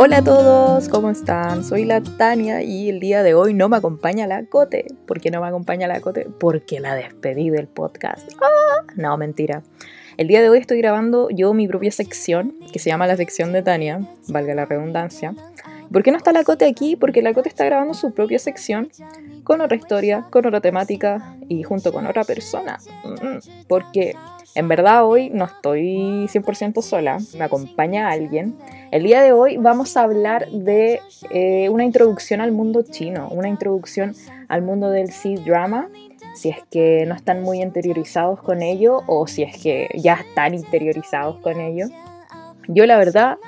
Hola a todos, ¿cómo están? Soy la Tania y el día de hoy no me acompaña la Cote. ¿Por qué no me acompaña la Cote? Porque la despedí del podcast. ¡Ah! No, mentira. El día de hoy estoy grabando yo mi propia sección, que se llama la sección de Tania, valga la redundancia. ¿Por qué no está la Cote aquí? Porque la Cote está grabando su propia sección con otra historia, con otra temática y junto con otra persona. Mm, porque en verdad hoy no estoy 100% sola, me acompaña alguien. El día de hoy vamos a hablar de eh, una introducción al mundo chino, una introducción al mundo del C-drama, si es que no están muy interiorizados con ello o si es que ya están interiorizados con ello. Yo la verdad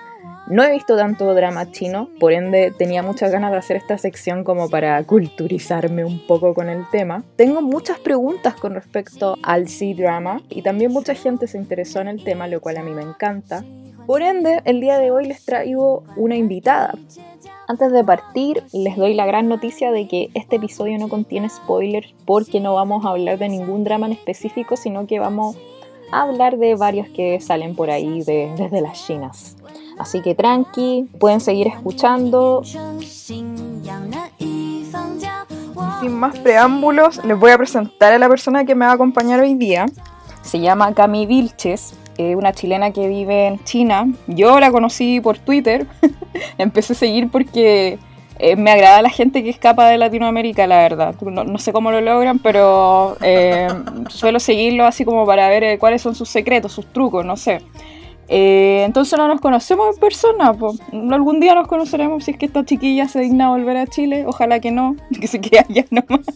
no he visto tanto drama chino, por ende tenía muchas ganas de hacer esta sección como para culturizarme un poco con el tema. Tengo muchas preguntas con respecto al C-drama y también mucha gente se interesó en el tema, lo cual a mí me encanta. Por ende, el día de hoy les traigo una invitada. Antes de partir, les doy la gran noticia de que este episodio no contiene spoilers porque no vamos a hablar de ningún drama en específico, sino que vamos a hablar de varios que salen por ahí desde las chinas. Así que tranqui, pueden seguir escuchando. Sin más preámbulos, les voy a presentar a la persona que me va a acompañar hoy día. Se llama Cami Vilches, eh, una chilena que vive en China. Yo la conocí por Twitter, empecé a seguir porque eh, me agrada la gente que escapa de Latinoamérica, la verdad. No, sé cómo lo logran, pero eh, suelo seguirlo así como para ver cuáles son sus secretos, sus trucos, no sé. Eh, entonces no nos conocemos en persona, algún día nos conoceremos si es que esta chiquilla se digna a volver a Chile, ojalá que no, que se quede allá nomás.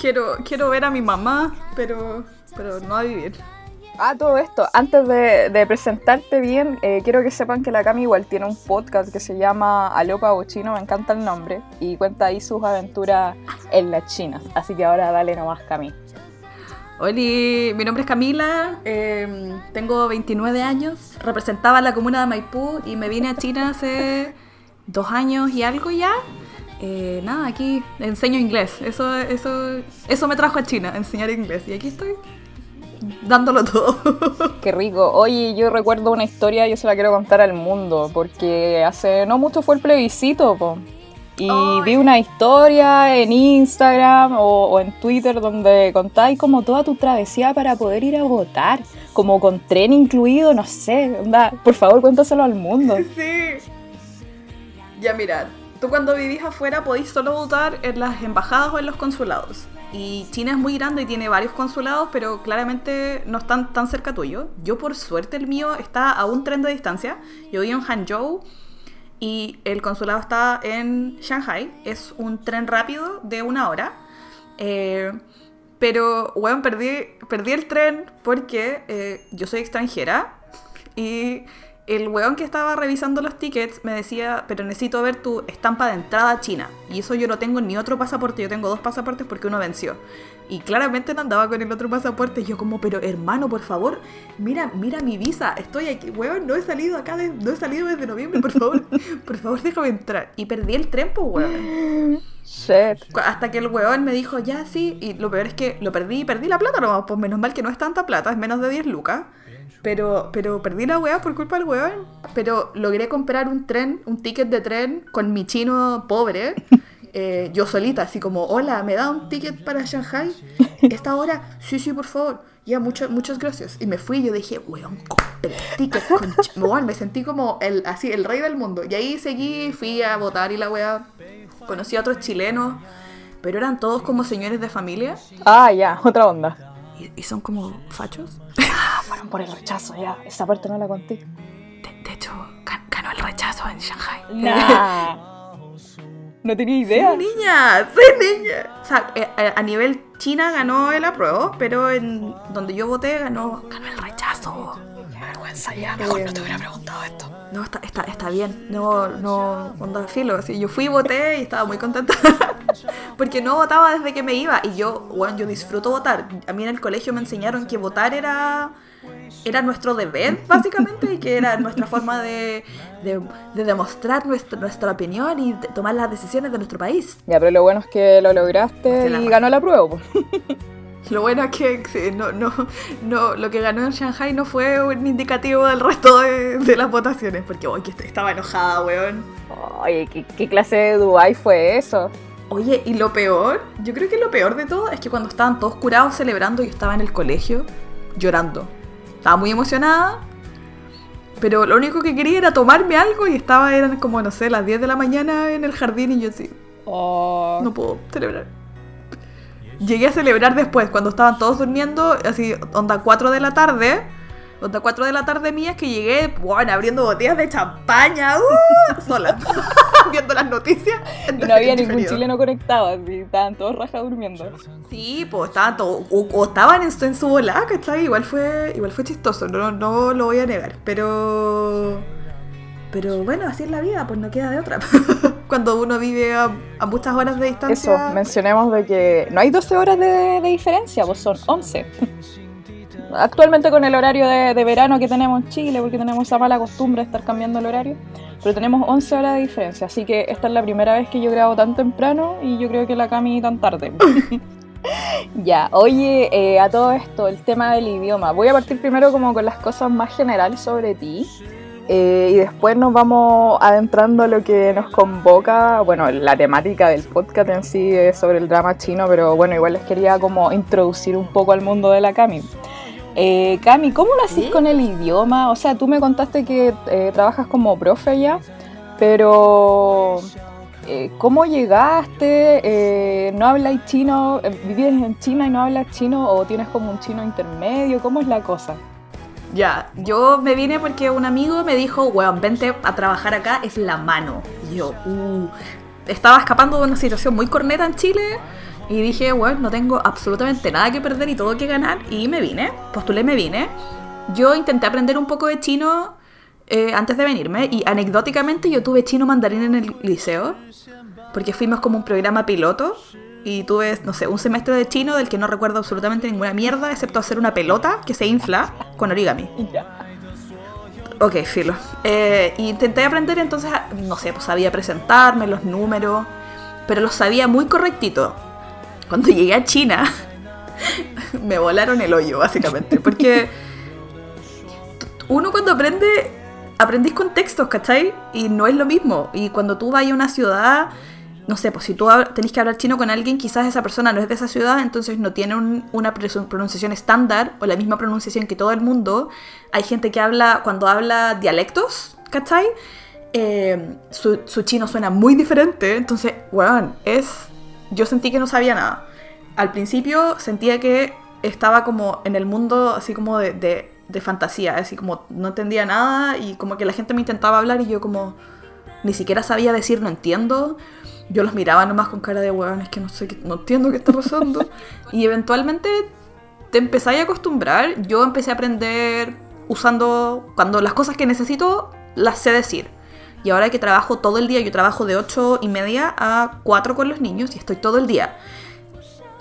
quiero, quiero ver a mi mamá, pero, pero no a vivir. Ah, todo esto, antes de, presentarte bien, eh, quiero que sepan que la Cami igual tiene un podcast que se llama Alopa o Chino, me encanta el nombre, y cuenta ahí sus aventuras en la China. Así que ahora dale nomás, Cami. Hola, mi nombre es Camila, em, tengo 29 años, representaba la comuna de Maipú y me vine a China hace dos años y algo ya. Eh, nada, aquí enseño inglés, eso, eso, eso me trajo a China, enseñar inglés y aquí estoy dándolo todo. Qué rico. Oye, yo recuerdo una historia, yo se la quiero contar al mundo, porque hace no mucho fue el plebiscito, po. Y vi una historia en Instagram o, en Twitter donde contáis como toda tu travesía para poder ir a votar, como con tren incluido, no sé, por favor cuéntaselo al mundo. Sí. Ya mirad, tú cuando vivís afuera podéis solo votar en las embajadas o en los consulados. Y China es muy grande y tiene varios consulados, pero claramente no están tan cerca tuyo. Yo por suerte el mío está a un tren de distancia. Yo vivo en Hangzhou y el consulado está en Shanghai. Es un tren rápido de una hora. Eh, pero, bueno, perdí, perdí el tren porque eh, yo soy extranjera y el weón que estaba revisando los tickets me decía, pero necesito ver tu estampa de entrada a China. Y eso yo no tengo ni otro pasaporte, yo tengo dos pasaportes porque uno venció. Y claramente no andaba con el otro pasaporte. Y yo como, pero hermano, por favor, mira, mira mi visa. Estoy aquí, weón, no he salido acá, no he salido desde noviembre, por favor. por favor, déjame entrar. Y perdí el tren, pues, weón. Hasta que el weón me dijo, ya sí, y lo peor es que lo perdí y perdí la plata no, pues menos mal que no es tanta plata, es menos de 10 lucas. Pero, pero perdí la weá por culpa del weón. Pero logré comprar un tren, un ticket de tren con mi chino pobre. Eh, yo solita, así como, hola, ¿me da un ticket para Shanghai? ¿Esta hora? Sí, sí, por favor. Ya, muchas muchas gracias. Y me fui y yo dije, weón, compré ticket con... me sentí como el, así, el rey del mundo. Y ahí seguí, fui a votar y la weá. Conocí a otros chilenos, pero eran todos como señores de familia. Ah, ya, otra onda. y son como fachos fueron por el rechazo, ya. Esa parte no la conté. De, hecho, ganó el rechazo en Shanghai. no tenía idea. Sí, niña, sí, niña. O sea, eh, eh, a nivel China ganó el apruebo, pero en donde yo voté ganó, ganó el rechazo. Qué vergüenza ya, mejor no te hubiera preguntado esto. No, está, está, está bien. No, no, onda filo. Así, yo fui y voté y estaba muy contenta. Porque no votaba desde que me iba. Y yo, bueno, yo disfruto votar. A mí en el colegio me enseñaron que votar era era nuestro deber, básicamente, y que era nuestra forma de, de, demostrar nuestra, nuestra opinión y tomar las decisiones de nuestro país. Ya, pero lo bueno es que lo lograste y ganó la prueba. Lo bueno es que no, no, no, lo que ganó en Shanghai no fue un indicativo del resto de, de las votaciones, porque hoy estaba enojada, weón. Oye, ¿qué, ¿qué, clase de Dubai fue eso? Oye, y lo peor, yo creo que lo peor de todo es que cuando estaban todos curados celebrando, yo estaba en el colegio llorando. Estaba muy emocionada, pero lo único que quería era tomarme algo y estaba, eran como, no sé, las 10 de la mañana en el jardín y yo así, Oh. no puedo celebrar. Llegué a celebrar después, cuando estaban todos durmiendo, así, onda 4 de la tarde. Onda 4 de la tarde mías que llegué, bueno, abriendo botellas de champaña, ¡uh! sola, viendo las noticias. Y no había ningún chileno conectado, así, estaban todos rajas durmiendo. Sí, pues estaban todos, o, o estaban en su, en su bola, ¿cachai? Igual fue, igual fue chistoso, no, no lo voy a negar, pero... Pero bueno, así es la vida, pues no queda de otra. Cuando uno vive a, a muchas horas de distancia... Eso, mencionemos de que no hay 12 horas de, de diferencia, pues son 11. Actualmente con el horario de, de, verano que tenemos en Chile, porque tenemos esa mala costumbre de estar cambiando el horario, pero tenemos 11 horas de diferencia, así que esta es la primera vez que yo grabo tan temprano y yo creo que la Cami tan tarde. ya, oye, eh, a todo esto, el tema del idioma. Voy a partir primero como con las cosas más generales sobre ti. Eh, y después nos vamos adentrando a lo que nos convoca, bueno, la temática del podcast en sí es sobre el drama chino, pero bueno, igual les quería como introducir un poco al mundo de la Cami. Eh, Cami, ¿cómo lo haces ¿Sí? con el idioma? O sea, tú me contaste que eh, trabajas como profe ya, pero eh, ¿cómo llegaste? ¿No hablas chino? ¿Vives en China y no hablas chino o tienes como un chino intermedio? ¿Cómo es la cosa? Ya, yo me vine porque un amigo me dijo, weón, vente a trabajar acá, es la mano. Y yo, uh, estaba escapando de una situación muy corneta en Chile y dije, bueno, no tengo absolutamente nada que perder y todo que ganar. Y me vine, postulé, me vine. Yo intenté aprender un poco de chino eh, antes de venirme y anecdóticamente yo tuve chino mandarín en el liceo porque fuimos como un programa piloto y tuve, no sé, un semestre de chino del que no recuerdo absolutamente ninguna mierda, excepto hacer una pelota que se infla con origami. Ok, filo. Eh, intenté aprender, entonces, no sé, pues sabía presentarme, los números, pero los sabía muy correctito. Cuando llegué a China, me volaron el hoyo, básicamente, porque uno cuando aprende, aprendís con textos, ¿cachai? Y no es lo mismo. Y cuando tú vas a una ciudad no sé, pues si tú tenés que hablar chino con alguien, quizás esa persona no es de esa ciudad, entonces no tiene un, una pronunciación estándar o la misma pronunciación que todo el mundo. Hay gente que habla, cuando habla dialectos, ¿cachai? Eh, su, su, chino suena muy diferente, entonces, weón, es... Yo sentí que no sabía nada. Al principio sentía que estaba como en el mundo así como de, fantasía, así como no entendía nada y como que la gente me intentaba hablar y yo como ni siquiera sabía decir no entiendo yo los miraba nomás con cara de weón, es que no sé, no entiendo qué está pasando. y eventualmente te empezáis a acostumbrar. Yo empecé a aprender usando, cuando las cosas que necesito las sé decir. Y ahora que trabajo todo el día, yo trabajo de 8 y media a 4 con los niños y estoy todo el día.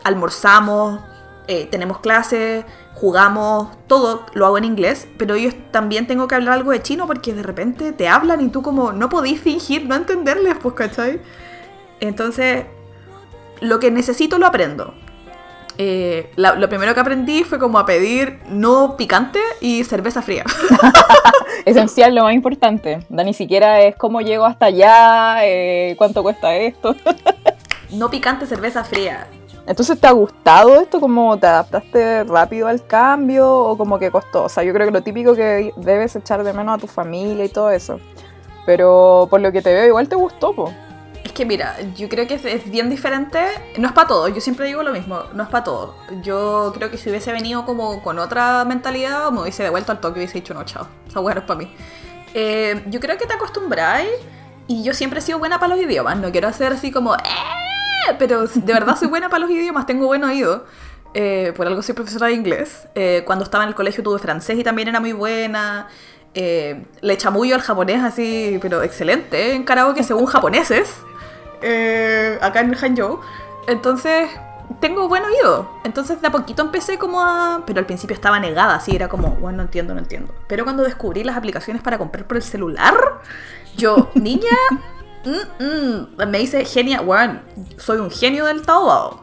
Almorzamos, eh, tenemos clases, jugamos, todo lo hago en inglés, pero yo también tengo que hablar algo de chino porque de repente te hablan y tú como no podís fingir no entenderles, pues, ¿cachai? Entonces, lo que necesito lo aprendo. Eh, la, lo primero que aprendí fue como a pedir no picante y cerveza fría. Esencial, lo más importante. Da, ni siquiera es cómo llego hasta allá, eh, cuánto cuesta esto. no picante, cerveza fría. Entonces, ¿te ha gustado esto? ¿Cómo te adaptaste rápido al cambio o como que costó? O sea, yo creo que lo típico que debes echar de menos a tu familia y todo eso. Pero por lo que te veo, igual te gustó, po. Es que mira, yo creo que es, bien diferente. No es para todo, yo siempre digo lo mismo, no es para todo. Yo creo que si hubiese venido como con otra mentalidad, me hubiese devuelto al toque y hubiese dicho, no, chao, esa hueá no es para mí. Eh, yo creo que te acostumbráis y yo siempre he sido buena para los idiomas. No quiero hacer así como, ¡eh! Pero de verdad soy buena para los idiomas, tengo buen oído. Eh, por algo soy profesora de inglés. Eh, cuando estaba en el colegio tuve francés y también era muy buena. Eh, le chamullo al japonés así, pero excelente, en karaoke según japoneses. Eh, acá en Hangzhou. Entonces, tengo buen oído. Entonces, de a poquito empecé como a. Pero al principio estaba negada, así era como, bueno, no entiendo, no entiendo. Pero cuando descubrí las aplicaciones para comprar por el celular, yo, niña, mm, mm, me hice genia. Bueno, soy un genio del Taobao.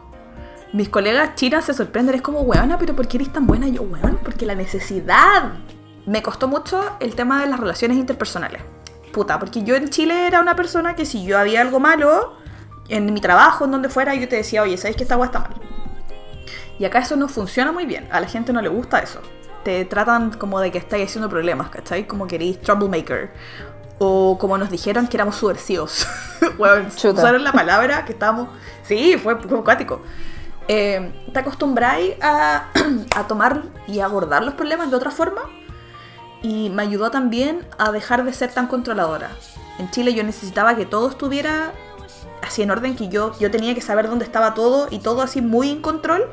mis colegas chinas se sorprenden, es como, weona, pero ¿por qué eres tan buena? Yo, weón, porque la necesidad. Me costó mucho el tema de las relaciones interpersonales. Puta, porque yo en Chile era una persona que si yo había algo malo, en mi trabajo, en donde fuera, yo te decía, oye, ¿sabes que esta agua está mal? Y acá eso no funciona muy bien. A la gente no le gusta eso. Te tratan como de que estáis haciendo problemas, ¿cachai? Como que eres troublemaker. O como nos dijeron que éramos subversivos. bueno, usaron la palabra que estábamos... Sí, fue, fue acuático. Eh, te acostumbráis a, a tomar y abordar los problemas de otra forma. Y me ayudó también a dejar de ser tan controladora. En Chile yo necesitaba que todo estuviera así en orden, que yo, yo tenía que saber dónde estaba todo y todo así muy en control.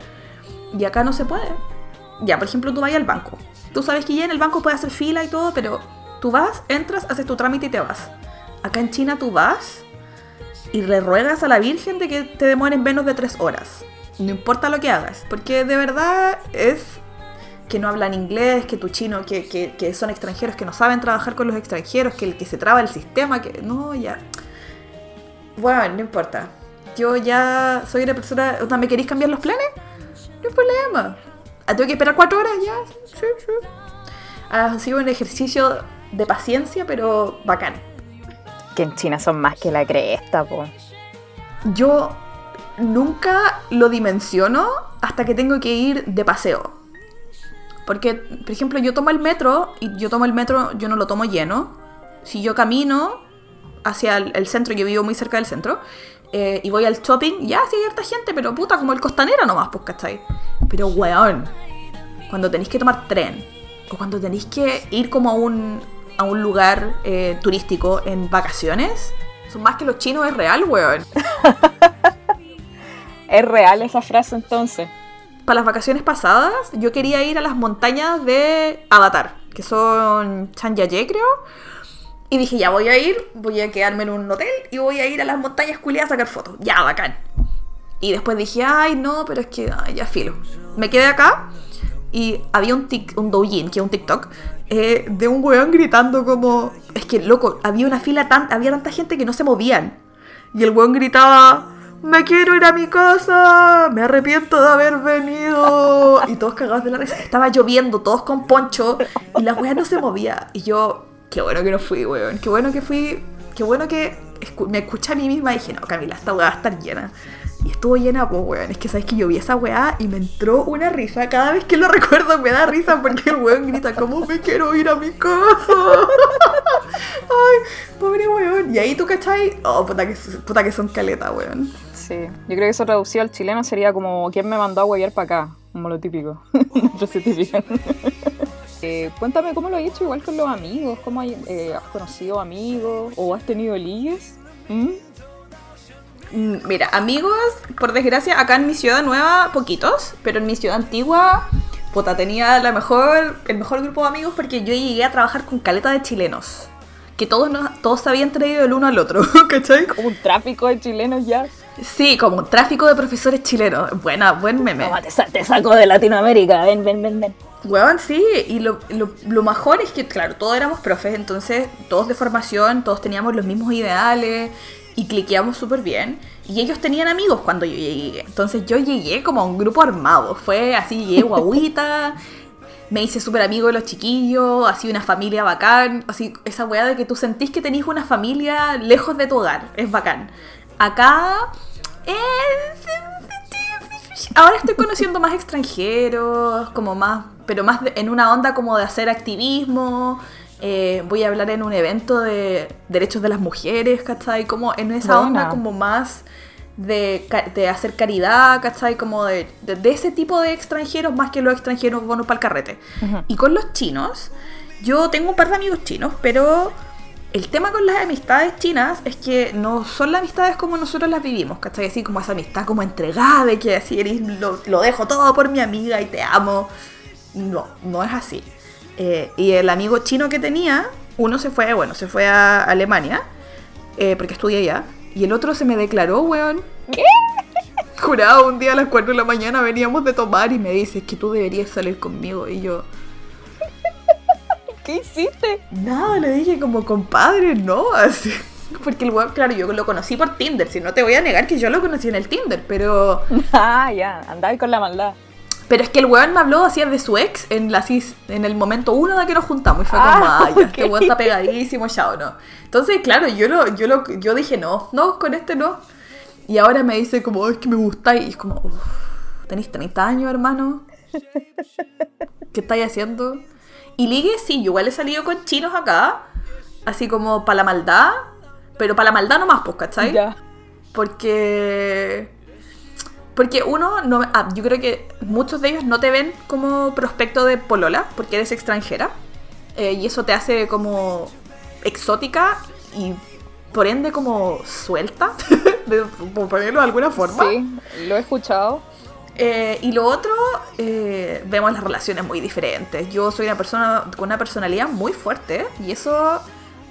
Y acá no se puede. Ya, por ejemplo, tú vas al banco. Tú sabes que ya en el banco puedes hacer fila y todo, pero tú vas, entras, haces tu trámite y te vas. Acá en China tú vas y le ruegas a la Virgen de que te demoren menos de tres horas. No importa lo que hagas, porque de verdad es que no hablan inglés, que tu chino, que, que, que son extranjeros, que no saben trabajar con los extranjeros, que el que se traba el sistema, que no, ya. Bueno, no importa. Yo ya soy una persona. O sea, ¿Me queréis cambiar los planes? No hay problema. Ah, ¿Tengo que esperar cuatro horas? Ya, sí, sí. Ha sido un ejercicio de paciencia, pero bacán. Que en China son más que la cresta, po. Yo nunca lo dimensiono hasta que tengo que ir de paseo. Porque, por ejemplo, yo tomo el metro y yo tomo el metro, yo no lo tomo lleno. Si yo camino hacia el, el centro, yo vivo muy cerca del centro, eh, y voy al shopping, ya sí hay harta gente, pero puta, como el costanera nomás, pues, ¿cachai? Pero, weón, cuando tenéis que tomar tren, o cuando tenéis que ir como a un, a un lugar eh, turístico en vacaciones, son más que los chinos, es real, weón. Es real esa frase entonces. Para las vacaciones pasadas, yo quería ir a las montañas de Avatar, que son Chanyaye, creo. Y dije, ya voy a ir, voy a quedarme en un hotel y voy a ir a las montañas culiadas a sacar fotos. Ya, bacán. Y después dije, ay, no, pero es que ya filo. Me quedé acá y había un, tic, un doujin, que es un TikTok, eh, de un weón gritando como... Es que, loco, había una fila, tan, había tanta gente que no se movían. Y el weón gritaba, me quiero ir a mi casa, me arrepiento de haber venido. Y todos cagados de la risa. Estaba lloviendo, todos con poncho, y la weá no se movía. Y yo, qué bueno que no fui, weón. Qué bueno que fui, qué bueno que me escuché a mí misma y dije, no, Camila, esta weá va a estar llena. Y estuvo llena, pues, weón. Es que sabes que yo vi esa weá y me entró una risa. Cada vez que lo recuerdo me da risa porque el weón grita, ¿cómo me quiero ir a mi casa? Ay, pobre weón. Y ahí tú, ¿cachai? Oh, puta que, puta que son caleta, weón. Sí, yo creo que eso traducido al chileno sería como ¿quién me mandó a huevear para acá? Como lo típico, una frase típica. Eh, cuéntame cómo lo has hecho igual con los amigos, cómo hay- eh, has conocido amigos o has tenido ligues. ¿Mm? Mm, Mira, amigos, por desgracia, acá en mi ciudad nueva, poquitos, pero en mi ciudad antigua, puta, tenía la mejor, el mejor grupo de amigos porque yo llegué a trabajar con caleta de chilenos. Que todos, nos- todos se habían traído el uno al otro, ¿cachai? Como un tráfico de chilenos ya. Sí, como un tráfico de profesores chilenos. Buena, buen meme. Toma, te saco de Latinoamérica, ven, ven, ven, ven. Weón, sí, y lo, lo, lo mejor es que, claro, todos éramos profes, entonces todos de formación, todos teníamos los mismos ideales y cliqueamos súper bien. Y ellos tenían amigos cuando yo llegué. Entonces yo llegué como a un grupo armado. Fue así, llegué guaguita, me hice súper amigo de los chiquillos, así una familia bacán. Así, esa weá de que tú sentís que tenés una familia lejos de tu hogar. Es bacán. Acá. Ahora estoy conociendo más extranjeros, como más, pero más en una onda como de hacer activismo. Eh, voy a hablar en un evento de derechos de las mujeres, ¿cachai? Como en esa Buena. onda como más de, hacer caridad, ¿cachai? Como de, de- de ese tipo de extranjeros más que los extranjeros bonos para el carrete. Y con los chinos, yo tengo un par de amigos chinos, pero el tema con las amistades chinas es que no son las amistades como nosotros las vivimos, ¿cachai? Así como esa amistad como entregada, de que así eres, lo, lo dejo todo por mi amiga y te amo. No, no es así. Eh, y el amigo chino que tenía, uno se fue, bueno, se fue a Alemania, eh, porque estudia allá, y el otro se me declaró, weón. ¿Qué? Jurado, un día a las 4 de la mañana veníamos de tomar y me dice, que tú deberías salir conmigo. Y yo, ¿Qué hiciste? Nada, le dije como compadre, no, así. Porque el weón, claro, yo lo conocí por Tinder. Si no te voy a negar que yo lo conocí en el Tinder, pero. Ah, ya, andaba con la maldad. Pero es que el weón me habló así de su ex en, la, en el momento uno de que nos juntamos. Y fue como, ah, ya, este weón está pegadísimo, chao, no. Entonces, claro, yo, lo, yo, lo, yo dije, no, no, con este no. Y ahora me dice como, es que me gusta. Y es como, tenéis 30 años, hermano. ¿Qué estáis haciendo? Y ligue, sí, yo igual he salido con chinos acá. Así como para la maldad. Pero para la maldad nomás, pues, ¿cachai? Ya. Porque porque uno, no, ah, yo creo que muchos de ellos no te ven como prospecto de polola, porque eres extranjera. Eh, y eso te hace como exótica y por ende como suelta, por ponerlo de alguna forma. Sí, lo he escuchado. Eh, y lo otro, eh, vemos las relaciones muy diferentes. Yo soy una persona con una personalidad muy fuerte y eso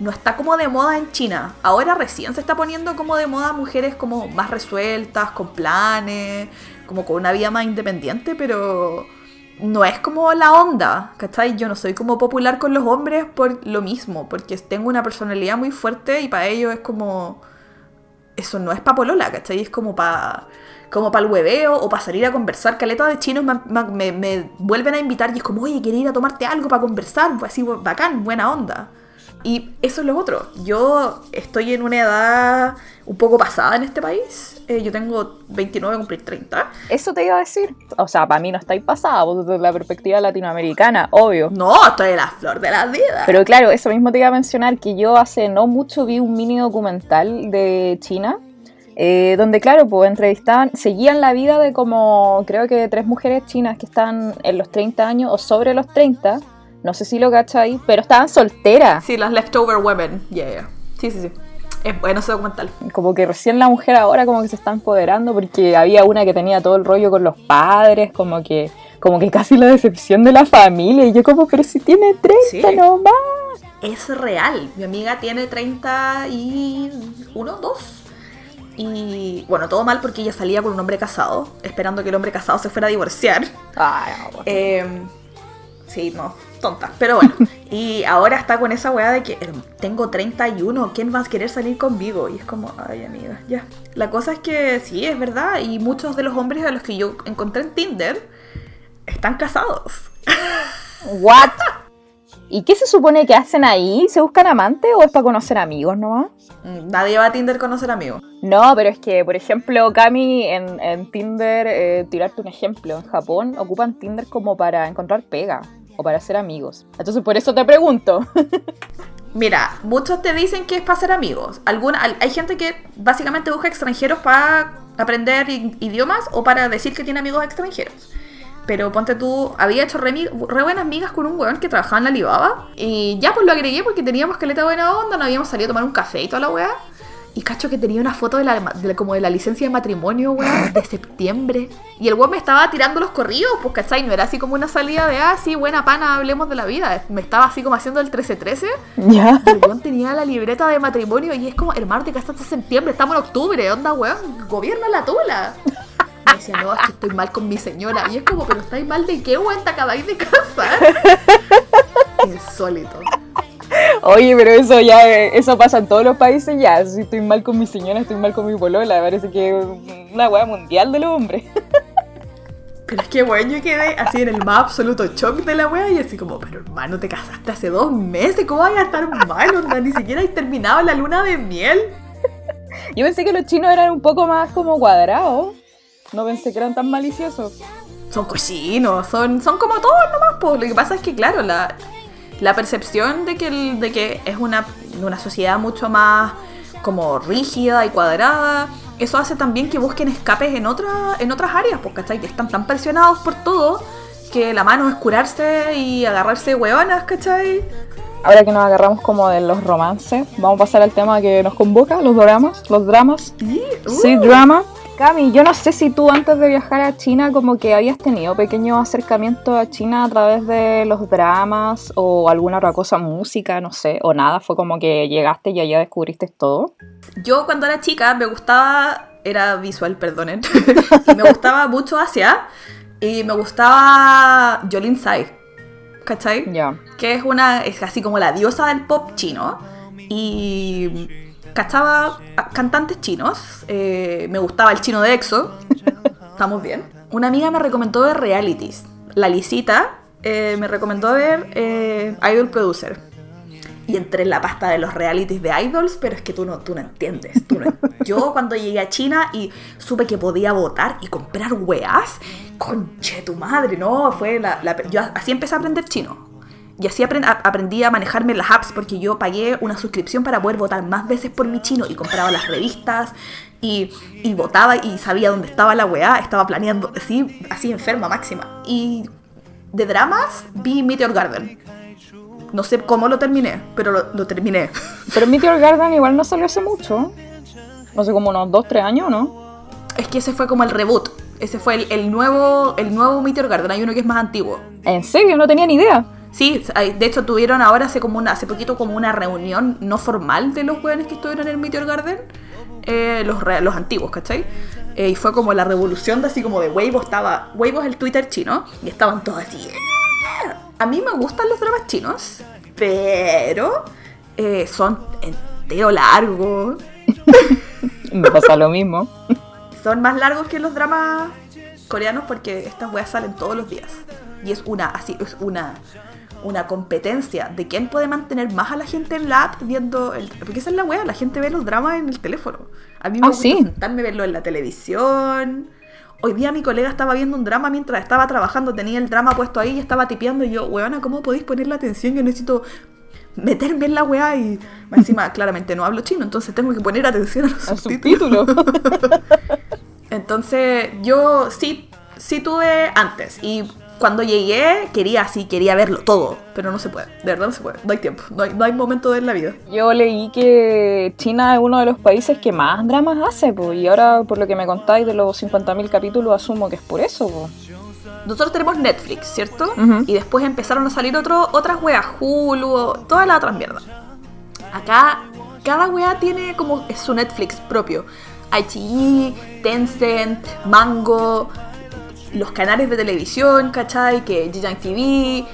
no está como de moda en China. Ahora recién se está poniendo como de moda mujeres como más resueltas, con planes, como con una vida más independiente, pero no es como la onda, ¿cachai? Yo no soy como popular con los hombres por lo mismo, porque tengo una personalidad muy fuerte y para ellos es como... Eso no es pa' polola, ¿cachai? Es como para como para el hueveo o para salir a conversar. Caleta de chinos me, me, vuelven a invitar y es como, oye, ¿quieres ir a tomarte algo para conversar? Pues así, bacán, buena onda. Y eso es lo otro. Yo estoy en una edad un poco pasada en este país. Eh, yo tengo 29, cumplir 30. Eso te iba a decir. O sea, para mí no estáis pasada, vos desde la perspectiva latinoamericana, obvio. No, estoy en la flor de la vida. Pero claro, eso mismo te iba a mencionar, que yo hace no mucho vi un mini documental de China. Eh, donde claro, pues entrevistaban, seguían la vida de como creo que tres mujeres chinas que están en los 30 años o sobre los 30, no sé si lo ahí, pero estaban solteras. Sí, las leftover women. Yeah, yeah. Sí, sí, sí. Es bueno ese documental. Como que recién la mujer ahora como que se está empoderando porque había una que tenía todo el rollo con los padres, como que como que casi la decepción de la familia. Y yo como, pero si tiene 30 nomás. Es real. Mi amiga tiene 31, 2. Y bueno, todo mal porque ella salía con un hombre casado, esperando que el hombre casado se fuera a divorciar. Ay, no, eh, sí, no tonta. Pero bueno, y ahora está con esa weá de que eh, tengo 31, ¿quién va a querer salir conmigo? Y es como, ay amiga, ya. La cosa es que sí, es verdad, y muchos de los hombres a los que yo encontré en Tinder están casados. ¿What? ¿Y qué se supone que hacen ahí? ¿Se buscan amantes o es para conocer amigos nomás? Mm, nadie va a Tinder a conocer amigos. No, pero es que, por ejemplo, Cami en, Tinder, eh, tirarte un ejemplo, en Japón ocupan Tinder como para encontrar pega o para ser amigos. Entonces por eso te pregunto. Mira, muchos te dicen que es para ser amigos. Alguna, hay gente que básicamente busca extranjeros para aprender idiomas o para decir que tiene amigos extranjeros. Pero ponte tú, había hecho re, buenas amigas con un weón que trabajaba en la Alibaba. Y ya pues lo agregué porque teníamos caleta buena onda, no habíamos salido a tomar un café y toda la weá. Y cacho que tenía una foto de la, como de la licencia de matrimonio, weón, de septiembre. Y el weón me estaba tirando los corridos, pues, ¿cachai? No era así como una salida de, ah, sí, buena pana, hablemos de la vida. Me estaba así como haciendo el 13-13. Ya. El weón tenía la libreta de matrimonio y es como, hermano, te casaste en septiembre, estamos en octubre, onda, weón, gobierna la tula. Me decía, no, es que estoy mal con mi señora. Y es como, pero estáis mal de qué, weón, te acabáis de casar. Insólito. Oye, pero eso ya, eso pasa en todos los países ya. Si estoy mal con mi señora, estoy mal con mi polola. Parece que es una weá mundial de los hombres. Pero es que, bueno, yo quedé así en el más absoluto shock de la wea y así como, pero hermano, te casaste hace dos meses, ¿cómo vas a estar mal? Onda? Ni siquiera has terminado la luna de miel. Yo pensé que los chinos eran un poco más como cuadrados. No pensé que eran tan maliciosos. Son cochinos, son, son como todos nomás. Pues. Lo que pasa es que, claro, la, la percepción de que, de que es una, una sociedad mucho más como rígida y cuadrada, eso hace también que busquen escapes en, otra, en otras áreas, porque ¿cachai? Que están tan presionados por todo que la mano es curarse y agarrarse hueonas, ¿cachai? Ahora que nos agarramos como de los romances, vamos a pasar al tema que nos convoca, los dramas, los dramas. Sí, sí drama. Cami, yo no sé si tú antes de viajar a China como que habías tenido pequeño acercamiento a China a través de los dramas o alguna otra cosa, música, no sé, o nada, fue como que llegaste y allá descubriste todo. Yo cuando era chica me gustaba, era visual, perdonen, me gustaba mucho Asia y me gustaba Jolin Tsai, ¿cachai? Ya. Que es una, es así como la diosa del pop chino y cachaba cantantes chinos. eh, me gustaba el chino de EXO. Estamos bien. Una amiga me recomendó ver realities. La Lisita eh, me recomendó ver eh, Idol Producer. Y entré en la pasta de los realities de idols, pero es que tú no, tú no entiendes. Yo cuando llegué a China y supe que podía votar y comprar weas, conche tu madre, no, fue la, la- yo así empecé a aprender chino. Y así aprend- aprendí a manejarme las apps porque yo pagué una suscripción para poder votar más veces por mi chino y compraba las revistas y, y votaba y sabía dónde estaba la weá, estaba planeando, así, así enferma máxima. Y de dramas vi Meteor Garden. No sé cómo lo terminé, pero lo, lo terminé. Pero Meteor Garden igual no salió hace mucho. No sé, como unos 2, 3 años, ¿no? Es que ese fue como el reboot. Ese fue el, el nuevo, el nuevo Meteor Garden. Hay uno que es más antiguo. ¿En serio? No tenía ni idea. Sí, de hecho tuvieron ahora hace como una, hace poquito como una reunión no formal de los jóvenes que estuvieron en el Meteor Garden, eh, los, re- los antiguos, ¿cachai? Eh, y fue como la revolución de así como de Weibo estaba, Weibo es el Twitter chino, y estaban todos así. "Ah". A mí me gustan los dramas chinos, pero eh, son entero largos, Me pasa lo mismo. son más largos que los dramas coreanos porque estas weas salen todos los días. Y es una, así, es una, una competencia de quién puede mantener más a la gente en la app viendo el, porque esa es la wea, la gente ve los dramas en el teléfono. A mí me Ah, gusta sí. sentarme a verlo en la televisión. Hoy día mi colega estaba viendo un drama mientras estaba trabajando, tenía el drama puesto ahí y estaba tipeando y yo, weona, ¿cómo podéis poner la atención? Yo necesito meterme en la weá y encima claramente no hablo chino, entonces tengo que poner atención a los Al subtítulos. subtítulo. Entonces yo sí, sí tuve antes y cuando llegué quería así, quería verlo todo, pero no se puede, de verdad no se puede, no hay tiempo, no hay, no hay momento de en la vida. Yo leí que China es uno de los países que más dramas hace, pues, y ahora por lo que me contáis de los 50.000 capítulos asumo que es por eso, pues. Nosotros tenemos Netflix, ¿cierto? Y después empezaron a salir otro, otras weas, Hulu, todas las otras mierdas. Acá cada wea tiene como su Netflix propio. ITV, Tencent, Mango, los canales de televisión, ¿cachai? Que Jijang TV.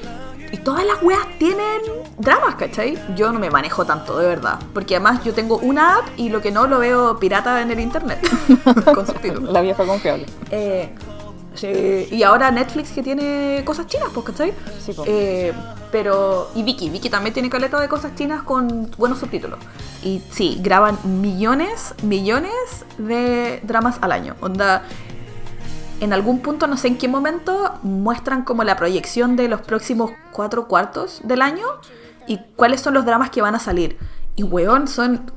Y todas las weas tienen dramas, ¿cachai? Yo no me manejo tanto, de verdad. Porque además yo tengo una app y lo que no lo veo pirata en el internet. con subtítulos. La vieja confiable. Eh, sí, y ahora Netflix que tiene cosas chinas, pues, ¿cachai? Sí, po. Eh, pero. Y Vicky, Vicky también tiene caleta de cosas chinas con buenos subtítulos. Y sí, graban millones, millones de dramas al año. Onda. En algún punto, no sé en qué momento, muestran como la proyección de los próximos cuatro cuartos del año y cuáles son los dramas que van a salir. Y weón, son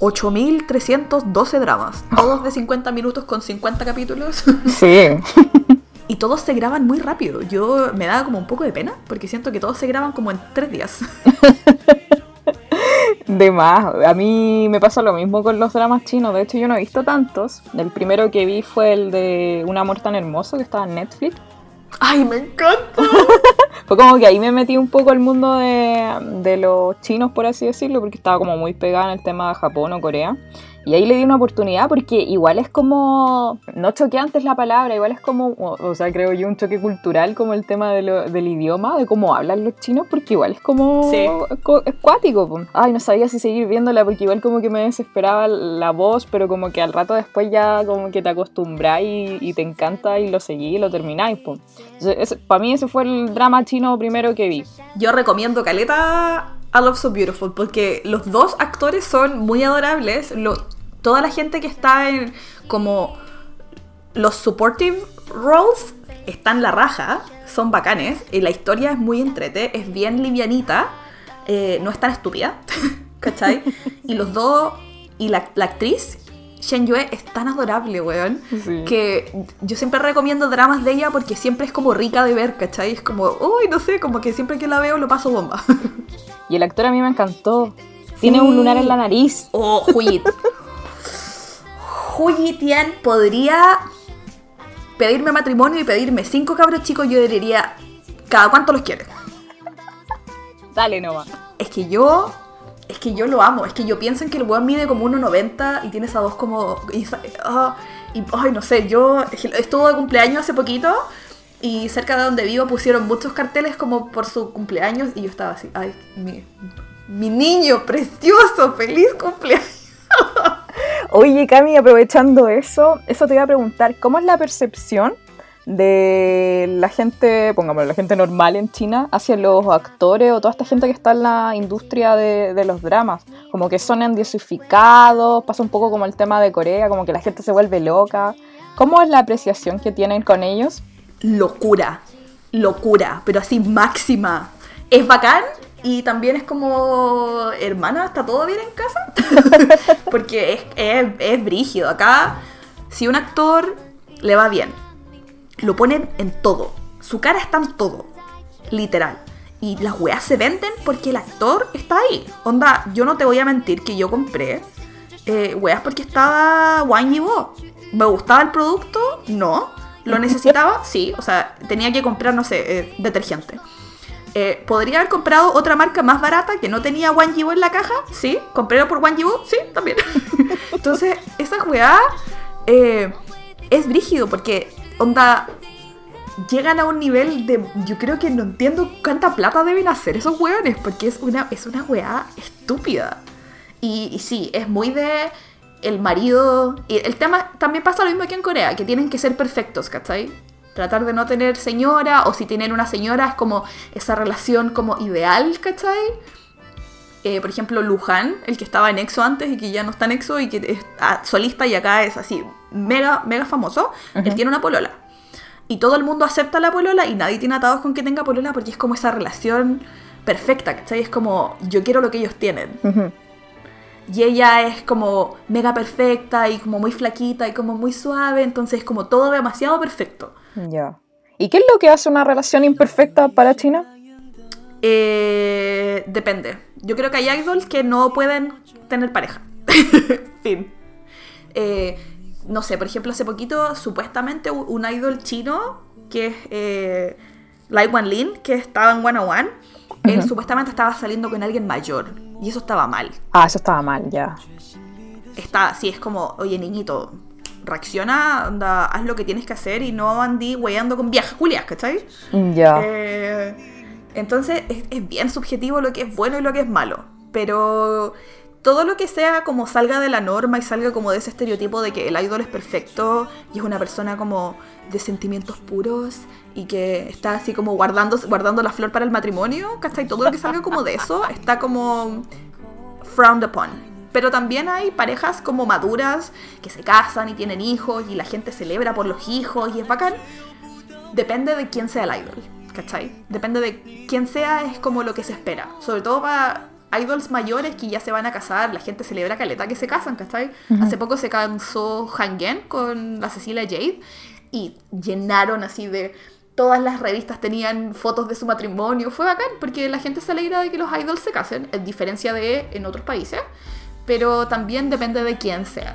8.312 dramas, todos de 50 minutos con 50 capítulos. Sí. y todos se graban muy rápido. Yo me da como un poco de pena porque siento que todos se graban como en tres días. De más. A mí me pasa lo mismo con los dramas chinos. De hecho, yo no he visto tantos. El primero que vi fue el de Un amor tan hermoso que estaba en Netflix. ¡Ay, me encanta! Fue como que ahí me metí un poco al mundo de, de los chinos, por así decirlo, porque estaba como muy pegada en el tema de Japón o Corea. Y ahí le di una oportunidad porque igual es como, no choqueante es la palabra, igual es como, o, sea, creo yo, un choque cultural como el tema de lo- del idioma, de cómo hablan los chinos, porque igual es como Sí. es cuático. Ay, no sabía si seguir viéndola porque igual como que me desesperaba la voz, pero como que al rato después ya como que te acostumbráis y, y te encanta y lo seguís y lo termináis. Para mí ese fue el drama chino primero que vi. Yo recomiendo Caleta I Love So Beautiful porque los dos actores son muy adorables. Lo- toda la gente que está en como los supportive roles están la raja, son bacanes. Y la historia es muy entrete, es bien livianita, eh, no es tan estúpida, ¿cachai? Y los dos, y la, la actriz, Shen Yue, es tan adorable, weón Sí. que yo siempre recomiendo dramas de ella porque siempre es como rica de ver, ¿cachai? Es como, uy, no sé, como que siempre que la veo lo paso bomba. Y el actor a mí me encantó. Tiene Sí. un lunar en la nariz. O Huyi. Huyi Tian podría pedirme matrimonio y pedirme cinco cabros chicos, yo diría, ¿cada cuánto los quieres? Dale nomás. Es que yo. Es que yo lo amo. Es que yo pienso en que el weón mide como 1,90 y tiene esa voz como. Y, ay, no sé, yo. Estuvo de cumpleaños hace poquito y cerca de donde vivo pusieron muchos carteles como por su cumpleaños y yo estaba así, ay, mi. Mi niño precioso, feliz cumpleaños. Oye, Cami, aprovechando eso, eso te iba a preguntar, ¿cómo es la percepción de la gente, pongámoslo, la gente normal en China hacia los actores o toda esta gente que está en la industria de, los dramas? Como que son endosificados, pasa un poco como el tema de Corea, como que la gente se vuelve loca. ¿Cómo es la apreciación que tienen con ellos? Locura, locura, pero así máxima. Es bacán y también es como, hermana, ¿está todo bien en casa? Porque es, es, es brígido. Acá, si un actor le va bien, lo ponen en todo. Su cara está en todo. Literal. Y las weas se venden porque el actor está ahí. Onda, yo no te voy a mentir que yo compré eh, weas porque estaba Wang Yibo. ¿Me gustaba el producto? No. ¿Lo necesitaba? Sí. O sea, tenía que comprar, no sé, eh, detergente. Eh, ¿Podría haber comprado otra marca más barata que no tenía Yibo en la caja? Sí. ¿Compré por Yibo? Sí, también. Entonces, esa weá eh, es brígido porque, onda, llegan a un nivel de. Yo creo que no entiendo cuánta plata deben hacer esos weones, porque es una, es una estúpida. Y, y sí, es muy de el marido. Y el tema también pasa lo mismo que en Corea, que tienen que ser perfectos, ¿cachai? Tratar de no tener señora, o si tienen una señora, es como esa relación como ideal, ¿cachai? Eh, por ejemplo, Luján, el que estaba en EXO antes y que ya no está en EXO y que es ah, solista y acá es así, mega, mega famoso, él tiene una polola. Y todo el mundo acepta la polola y nadie tiene atados con que tenga polola porque es como esa relación perfecta, ¿cachai? Es como, yo quiero lo que ellos tienen. Ujú. Y ella es como mega perfecta y como muy flaquita y como muy suave, entonces es como todo demasiado perfecto. Ya. ¿Y qué es lo que hace una relación imperfecta para China? Eh, depende. Yo creo que hay idols que no pueden tener pareja. fin. Eh, no sé, por ejemplo, hace poquito, supuestamente un idol chino, que es eh, Lai Wanlin, que estaba en One on One, él supuestamente estaba saliendo con alguien mayor. Y eso estaba mal. Ah, eso estaba mal, ya. Está, sí, es como, oye, niñito, reacciona, anda, haz lo que tienes que hacer y no andí weyando con viejas culias, ¿cachai? Ya. Eh, entonces es, es bien subjetivo lo que es bueno y lo que es malo. Pero todo lo que sea como salga de la norma y salga como de ese estereotipo de que el idol es perfecto y es una persona como de sentimientos puros y que está así como guardando, guardando la flor para el matrimonio, ¿cachai? Todo lo que salga como de eso está como frowned upon. Pero también hay parejas como maduras que se casan y tienen hijos y la gente celebra por los hijos y es bacán. Depende de quién sea el idol, ¿cachai? Depende de quién sea, es como lo que se espera. Sobre todo para idols mayores que ya se van a casar, la gente celebra caleta que se casan, ¿cachai? Ujú. Hace poco se casó Hangen con la Cecilia Jade y llenaron así de... Todas las revistas tenían fotos de su matrimonio. Fue bacán porque la gente se alegra de que los idols se casen, en diferencia de en otros países. Pero también depende de quién sea.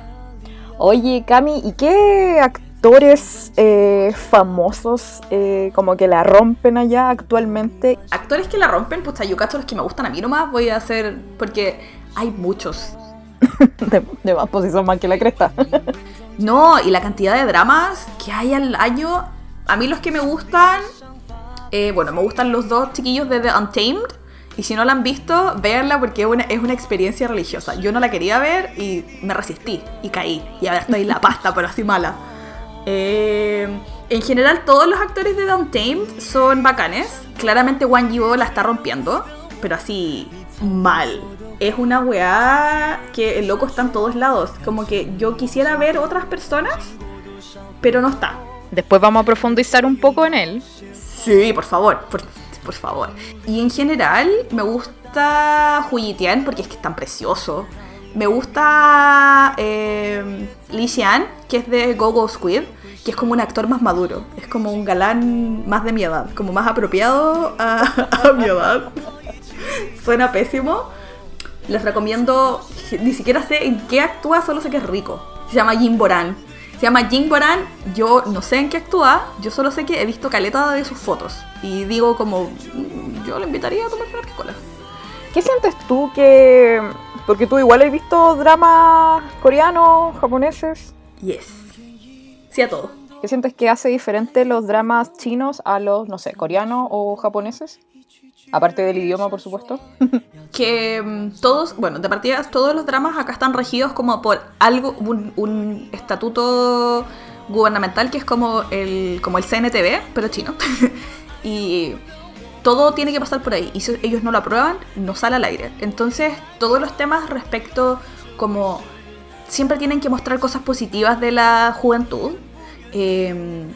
Oye, Cami, ¿y qué actores eh, famosos eh, como que la rompen allá actualmente? Actores que la rompen, pues yo cacho los que me gustan a mí nomás. Voy a hacer. Porque hay muchos. De, de más posición más que la cresta. No, y la cantidad de dramas que hay al año. A mí los que me gustan. eh, bueno, me gustan los dos chiquillos de The Untamed. Y si no la han visto, véanla porque es una, es una experiencia religiosa. Yo no la quería ver y me resistí y caí. Y ahora estoy en la pasta, pero así mala. Eh, en general, todos los actores de The Untamed son bacanes. Claramente Wang Yibo la está rompiendo, pero así mal. Es una weá que el loco está en todos lados. Como que yo quisiera ver otras personas, pero no está. Después vamos a profundizar un poco en él. Sí, por favor, por, por favor. Y en general me gusta Huyitian porque es que es tan precioso. Me gusta eh, Xian, que es de Go Go Squid, que es como un actor más maduro. Es como un galán más de mi edad, como más apropiado a, a mi edad. Suena pésimo. Les recomiendo, ni siquiera sé en qué actúa, solo sé que es rico. Se llama Jim Boran. Se llama Jim Boran, yo no sé en qué actúa, yo solo sé que he visto caleta de sus fotos. Y digo como, "Mm, yo le invitaría a tomar una piscola. ¿Qué sientes tú que... Porque tú igual has visto dramas coreanos, japoneses. Yes. Sí a todo. ¿Qué sientes que hace diferente los dramas chinos a los, no sé, coreanos o japoneses? Aparte del idioma, por supuesto. que mm, todos, bueno, de partida, todos los dramas acá están regidos como por algo, un, estatuto gubernamental que es como el, como el CNTV, pero chino. y todo tiene que pasar por ahí. Y si ellos no lo aprueban, no sale al aire. Entonces, todos los temas respecto como siempre tienen que mostrar cosas positivas de la juventud. Em,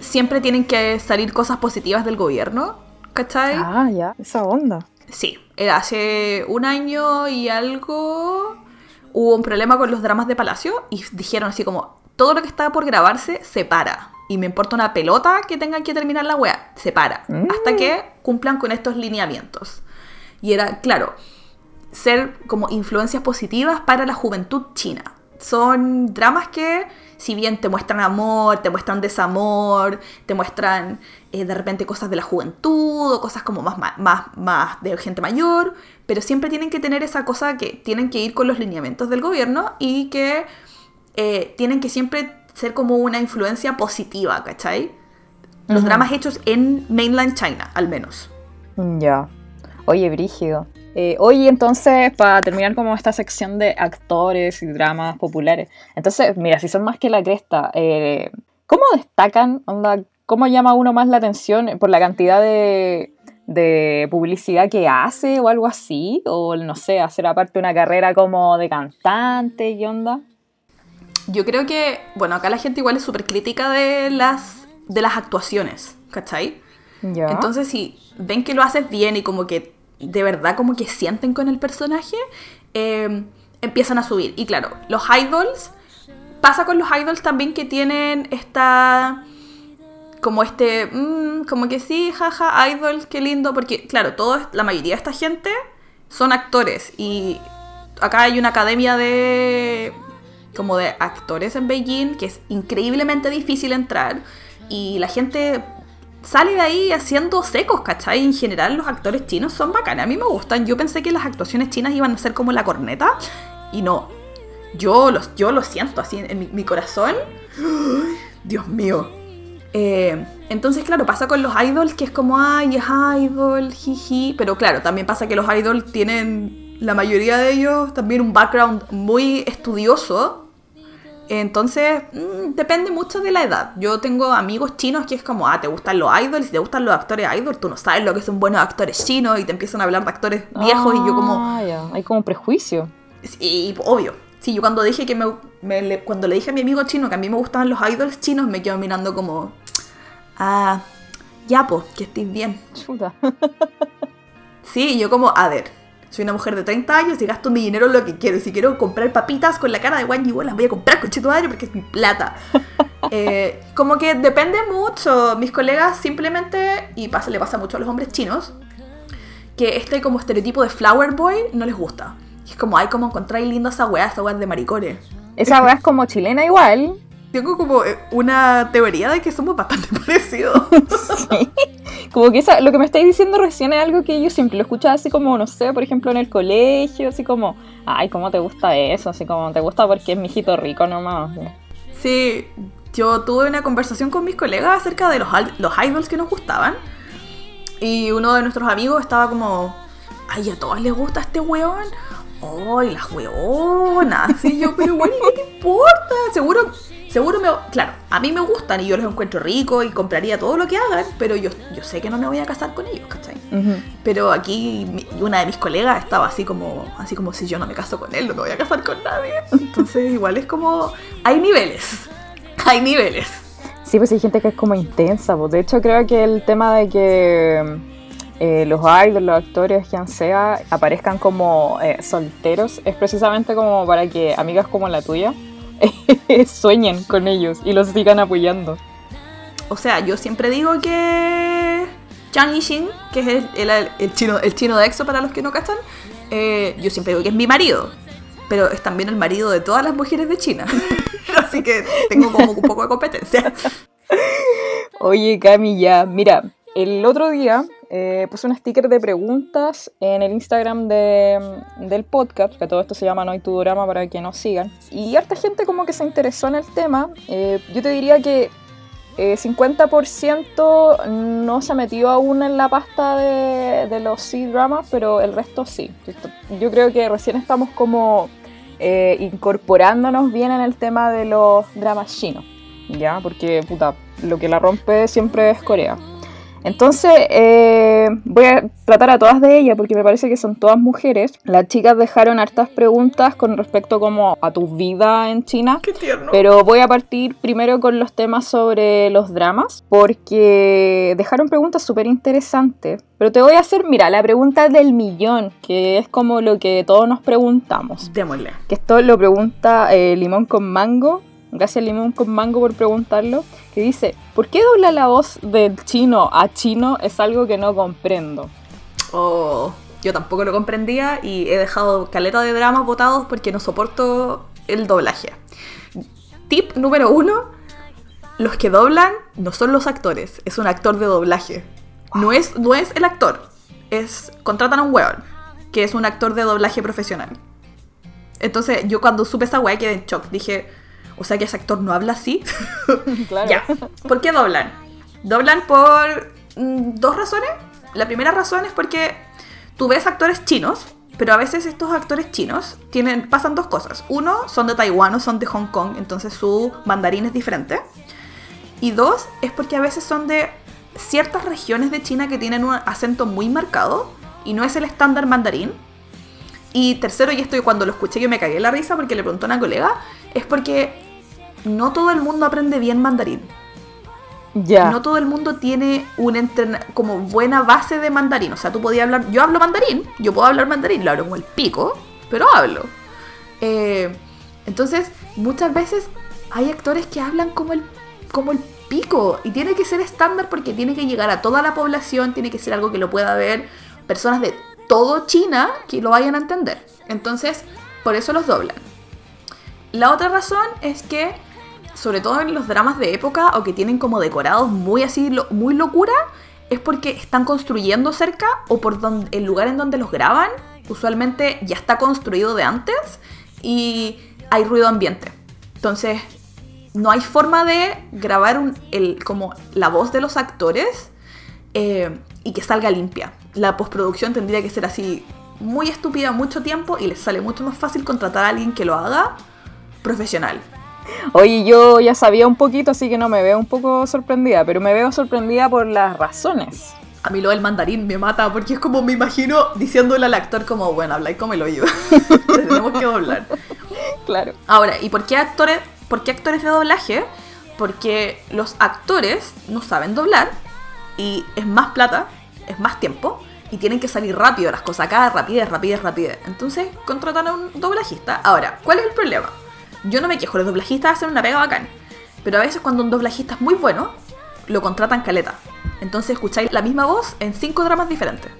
siempre tienen que salir cosas positivas del gobierno. ¿Cachai? Ah, ya, esa onda. Sí, eh, hace un año y algo hubo un problema con los dramas de Palacio y dijeron así como, todo lo que estaba por grabarse se para. Y me importa una pelota que tengan que terminar la wea, se para. Mm. Hasta que cumplan con estos lineamientos. Y era, claro, ser como influencias positivas para la juventud china. Son dramas que, si bien te muestran amor, te muestran desamor, te muestran eh, de repente cosas de la juventud o cosas como más, más, más de gente mayor, pero siempre tienen que tener esa cosa que tienen que ir con los lineamientos del gobierno y que eh, tienen que siempre ser como una influencia positiva, ¿cachai? Los dramas hechos en mainland China, al menos. Ya. Oye, Brígido. Eh, oye, entonces, para terminar como esta sección de actores y dramas populares, entonces, mira, si son más que la cresta, eh, ¿cómo destacan? Onda, ¿Cómo llama uno más la atención por la cantidad de, de publicidad que hace o algo así? O no sé, hacer aparte una carrera como de cantante y onda. Yo creo que, bueno, acá la gente igual es súper crítica de las, de las actuaciones, ¿cachai? Entonces, si ven que lo haces bien y como que de verdad como que sienten con el personaje, em, empiezan a subir. Y claro, los idols, pasa con los idols también que tienen esta, como este, mm, como que sí, jaja, idols, qué lindo, porque claro, todo, la mayoría de esta gente son actores y acá hay una academia de como de actores en Beijing que es increíblemente difícil entrar y la gente sale de ahí haciendo secos, ¿cachai? En general los actores chinos son bacanes, a mí me gustan. Yo pensé que las actuaciones chinas iban a ser como la corneta y no. Yo, los, yo lo siento así en mi, corazón. Dios mío. Eh, entonces, claro, pasa con los idols que es como, ay, es idol, jiji. Pero claro, también pasa que los idols tienen, la mayoría de ellos, también un background muy estudioso entonces, mm, depende mucho de la edad. Yo tengo amigos chinos que es como, ah, te gustan los idols, si te gustan los actores idols, tú no sabes lo que son buenos actores chinos y te empiezan a hablar de actores viejos y yo como... Ah, hay como prejuicio. Sí, obvio. Sí, yo cuando dije que me, cuando le dije a mi amigo chino que a mí me gustaban los idols chinos, me quedo mirando como, ah, ya, pues, que estés bien. Chuta. sí, yo como, a ver, soy una mujer de 30 años y gasto mi dinero en lo que quiero. Y si quiero comprar papitas con la cara de Wang Yi, las voy a comprar con Chito porque es mi plata. Eh, como que depende mucho. Mis colegas simplemente, y pasa, le pasa mucho a los hombres chinos, que este como estereotipo de flower boy no les gusta. Es como, ay, como encontráis linda esa weá, esa weá de maricones. Esa weá es como chilena igual. Tengo como eh, una teoría de que somos bastante parecidos. sí. Como que lo que me estáis diciendo recién es algo que yo siempre lo escuchaba así como, no sé, por ejemplo en el colegio, así como, ay, ¿cómo te gusta eso? Así como, ¿te gusta porque es mi hijito rico nomás? Sí, yo tuve una conversación con mis colegas acerca de los, los idols que nos gustaban. Y uno de nuestros amigos estaba como, ay, a todos les gusta este weón. Ay, las weonas. Sí, yo, pero bueno, ¿qué te importa? Seguro Seguro me... Claro, a mí me gustan y yo los encuentro ricos y compraría todo lo que hagan, pero yo, yo sé que no me voy a casar con ellos, ¿cachai? Pero aquí una de mis colegas estaba así como, así como si yo no me caso con él, no me voy a casar con nadie. Entonces igual es como... Hay niveles. Hay niveles. Sí, pues hay gente que es como intensa. Pues. De hecho creo que el tema de que... Eh, los idols, los actores, quien sea, aparezcan como eh, solteros, es precisamente como para que amigas como la tuya sueñen con ellos y los sigan apoyando. O sea, yo siempre digo que Chang Yixin, que es el, chino, el chino de EXO para los que no cachan, eh, yo siempre digo que es mi marido, pero es también el marido de todas las mujeres de China. Así que tengo como un poco de competencia. Oye, Cami, ya, mira, el otro día eh, puse un sticker de preguntas en el Instagram del podcast, que todo esto se llama No hay tu drama para que nos sigan. Y harta gente como que se interesó en el tema. Eh, yo te diría que eh, 50% no se ha metido aún en la pasta de, de los C-dramas, pero el resto sí. Yo creo que recién estamos como eh, incorporándonos bien en el tema de los dramas chinos, ¿ya? Porque, puta, lo que la rompe siempre es Corea. Entonces, eh, voy a tratar a todas de ellas porque me parece que son todas mujeres. Las chicas dejaron hartas preguntas con respecto como a tu vida en China. Qué tierno. Pero voy a partir primero con los temas sobre los dramas porque dejaron preguntas súper interesantes. Pero te voy a hacer, mira, la pregunta del millón, que es como lo que todos nos preguntamos. Démosle. Que esto lo pregunta eh, Limón con Mango. Gracias Limón con Mango por preguntarlo. Que dice, ¿por qué dobla la voz del chino a chino? Es algo que no comprendo. Oh, yo tampoco lo comprendía y he dejado caleta de dramas votados porque no soporto el doblaje. Tip número uno, los que doblan no son los actores, es un actor de doblaje. No es, no es el actor, es contratan a un weón, que es un actor de doblaje profesional. Entonces yo cuando supe esa weá quedé en shock, dije, o sea que ese actor no habla así. Claro. Ya. ¿Por qué doblan? Doblan por mm, dos razones. La primera razón es porque tú ves actores chinos, pero a veces estos actores chinos tienen, pasan dos cosas. Uno, son de Taiwán o son de Hong Kong, entonces su mandarín es diferente. Y dos, es porque a veces son de ciertas regiones de China que tienen un acento muy marcado y no es el estándar mandarín. Y tercero, y esto cuando lo escuché yo me cagué la risa porque le preguntó a una colega, es porque no todo el mundo aprende bien mandarín. Ya. No todo el mundo tiene un entrena- como buena base de mandarín. O sea, tú podías hablar. Yo hablo mandarín, yo puedo hablar mandarín, lo hablo como el pico, pero hablo. Eh, entonces, muchas veces hay actores que hablan como el, como el pico. Y tiene que ser estándar porque tiene que llegar a toda la población, tiene que ser algo que lo pueda ver personas de todo China que lo vayan a entender. Entonces, por eso los doblan. La otra razón es que, sobre todo en los dramas de época o que tienen como decorados muy así, muy locura, es porque están construyendo cerca o por donde, el lugar en donde los graban, usualmente ya está construido de antes y hay ruido ambiente. Entonces, no hay forma de grabar el, como la voz de los actores eh, y que salga limpia. La postproducción tendría que ser así muy estúpida mucho tiempo y les sale mucho más fácil contratar a alguien que lo haga profesional. Oye, yo ya sabía un poquito, así que no me veo un poco sorprendida, pero me veo sorprendida por las razones. A mí lo del mandarín me mata porque es como me imagino diciéndole al actor como, bueno, habla como el oído. Tenemos que doblar. Claro. Ahora, ¿y por qué actores, por qué actores de doblaje? Porque los actores no saben doblar y es más plata, es más tiempo y tienen que salir rápido las cosas acá, rapidez, rapidez, rapidez. Entonces contratan a un doblajista. Ahora, ¿cuál es el problema? Yo no me quejo, los doblajistas hacen una pega bacán. Pero a veces cuando un doblajista es muy bueno, lo contratan caleta. Entonces escucháis la misma voz en cinco dramas diferentes.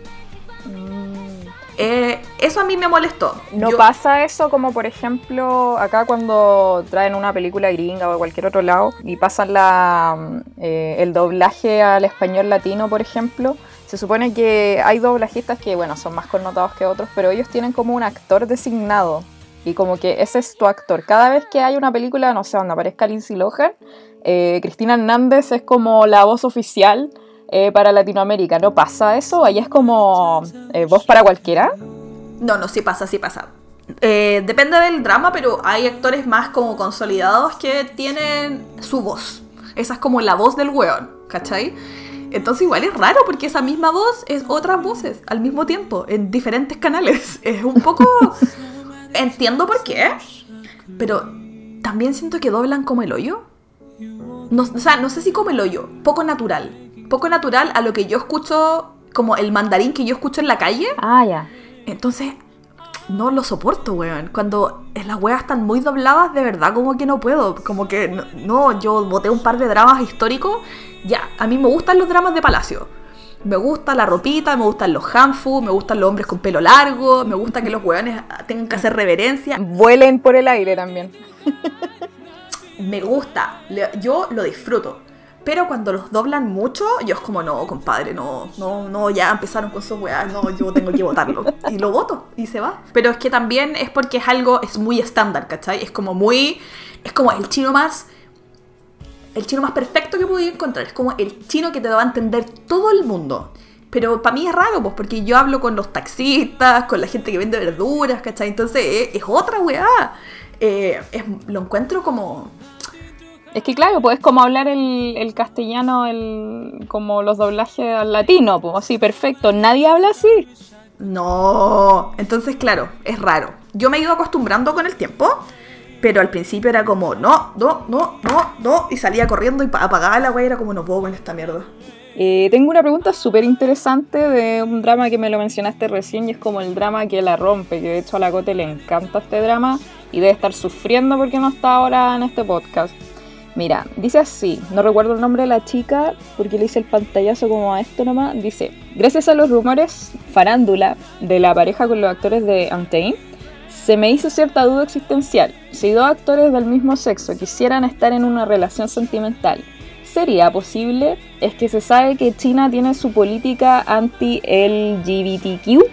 Eh, eso a mí me molestó. ¿No Yo- pasa eso como por ejemplo acá cuando traen una película gringa o de cualquier otro lado y pasan la, mm, eh, el doblaje al español latino, por ejemplo? Se supone que hay doblajistas que, bueno, son más connotados que otros, pero ellos tienen como un actor designado y como que ese es tu actor. Cada vez que hay una película, no sé, donde aparezca Lindsay Lohan, eh, Cristina Hernández es como la voz oficial eh, para Latinoamérica. ¿No pasa eso? Allá es como eh, voz para cualquiera. No, no, sí pasa, sí pasa. Depende del drama, pero hay actores más como consolidados que tienen su voz. Esa es como la voz del weón, ¿cachai? Entonces igual es raro porque esa misma voz es otras voces al mismo tiempo, en diferentes canales. Es un poco... Entiendo por qué, pero también siento que doblan como el hoyo. No, o sea, no sé si como el hoyo, poco natural. Poco natural a lo que yo escucho, como el mandarín que yo escucho en la calle. Ah, ya. Entonces, no lo soporto, weón. Cuando las weas están muy dobladas, de verdad, como que no puedo. Como que, no, no, yo boté un par de dramas históricos. Ya, a mí me gustan los dramas de Palacio. Me gusta la ropita, me gustan los hanfu, me gustan los hombres con pelo largo, me gusta que los weones tengan que hacer reverencia. Vuelen por el aire también. Me gusta, yo lo disfruto. Pero cuando los doblan mucho, yo es como, no, compadre, no, no, no, ya empezaron con sus weas, no, yo tengo que votarlo. Y lo voto, y se va. Pero es que también es porque es algo, es muy estándar, ¿cachai? Es como muy, es como el chino más el chino más perfecto que podía encontrar. Es como el chino que te va a entender todo el mundo. Pero para mí es raro, pues, porque yo hablo con los taxistas, con la gente que vende verduras, ¿cachai? Entonces es, es otra weá. Eh, es- lo encuentro como... Es que claro, pues es como hablar el, el castellano, el, como los doblajes al latino, pues así, perfecto. Nadie habla así. No. Entonces, claro, es raro. Yo me he ido acostumbrando con el tiempo, pero al principio era como, no, no, no, no, no, y salía corriendo y pa- apagaba la weá, era como, no puedo con esta mierda. Eh, tengo una pregunta súper interesante de un drama que me lo mencionaste recién y es como el drama que la rompe, que de hecho a la Cote le encanta este drama y debe estar sufriendo porque no está ahora en este podcast. Mira, dice así, no recuerdo el nombre de la chica porque le hice el pantallazo como a esto nomás, dice, gracias a los rumores farándula de la pareja con los actores de Untamed, se me hizo cierta duda existencial. Si dos actores del mismo sexo quisieran estar en una relación sentimental, ¿sería posible? Es que se sabe que China tiene su política anti-LGBTQ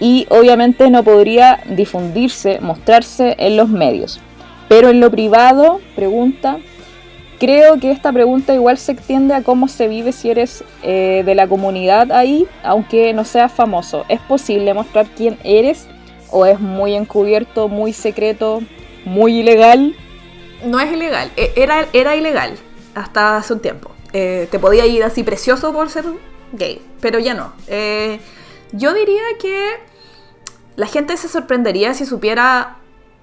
y obviamente no podría difundirse, mostrarse en los medios. Pero en lo privado, pregunta, creo que esta pregunta igual se extiende a cómo se vive si eres eh, de la comunidad ahí, aunque no seas famoso. ¿Es posible mostrar quién eres o es muy encubierto, muy secreto, muy ilegal? No es ilegal, e- era, era ilegal hasta hace un tiempo. Eh, te podía ir así precioso por ser gay, pero ya no. Eh, yo diría que la gente se sorprendería si supiera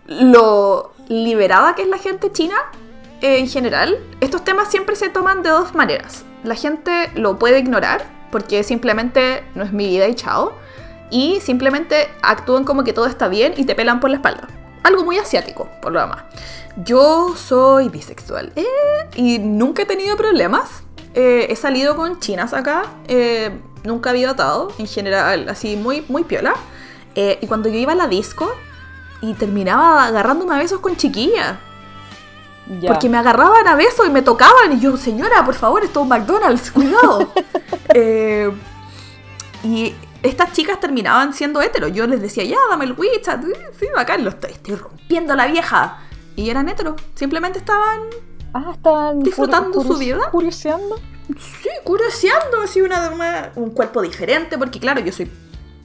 lo liberada que es la gente china eh, en general. Estos temas siempre se toman de dos maneras. La gente lo puede ignorar porque simplemente no es mi vida y chao. Y simplemente actúan como que todo está bien y te pelan por la espalda. Algo muy asiático, por lo demás. Yo soy bisexual eh, y nunca he tenido problemas. Eh, he salido con chinas acá. eh, nunca había atado, en general, así muy, muy piola. Y cuando yo iba a la disco y terminaba agarrándome a besos con chiquillas. Ya. Porque me agarraban a besos y me tocaban. Y yo, señora, por favor, esto es un McDonald's, cuidado. Eh, y estas chicas terminaban siendo heteros. Yo les decía, ya, dame el WeChat. Sí, bacán, lo estoy, estoy rompiendo la vieja. Y eran heteros. Simplemente estaban, Ah, disfrutando su vida. Curioseando. sí, curioseando así una, una- un cuerpo diferente. Porque, claro, yo soy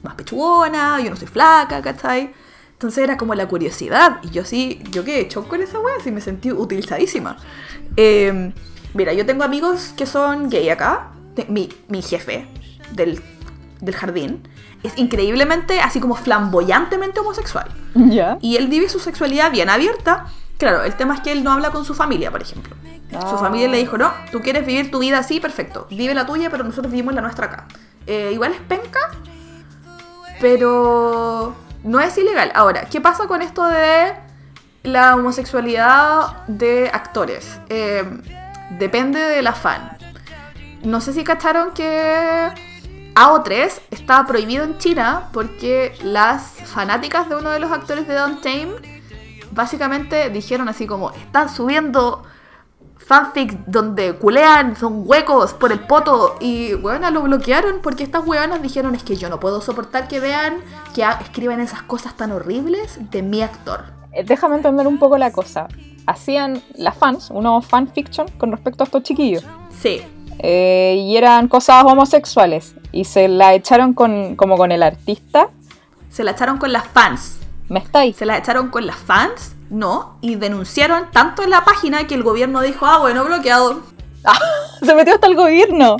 más pechugona, yo no soy flaca, ¿cachai? Entonces era como la curiosidad. Y yo sí, yo quedé hecho con esa wea, así me sentí utilizadísima. Eh, mira, yo tengo amigos que son gay acá. Mi, mi jefe del, del jardín es increíblemente, así como flamboyantemente homosexual. Y él vive su sexualidad bien abierta. Claro, el tema es que él no habla con su familia, por ejemplo. Su Ah. familia le dijo, no, tú quieres vivir tu vida así, perfecto. Vive la tuya, pero nosotros vivimos la nuestra acá. Eh, igual es penca, pero no es ilegal. Ahora, ¿qué pasa con esto de la homosexualidad de actores? Eh, depende de la fan. No sé si cacharon que AO3 está prohibido en China porque las fanáticas de uno de los actores de Don't Tame básicamente dijeron así como, están subiendo fanfics donde culean, son huecos por el poto y bueno, lo bloquearon porque estas hueonas dijeron es que yo no puedo soportar que vean, que escriban esas cosas tan horribles de mi actor. Eh, Déjame entender un poco la cosa. Hacían las fans, unos fanfiction con respecto a estos chiquillos. Sí, Eh, y eran cosas homosexuales. Y se la echaron con, como con el artista. se la echaron con las fans. ¿Me estáis? Se la echaron con las fans, no, y denunciaron tanto en la página que el gobierno dijo, ah, bueno, bloqueado. Se metió hasta el gobierno.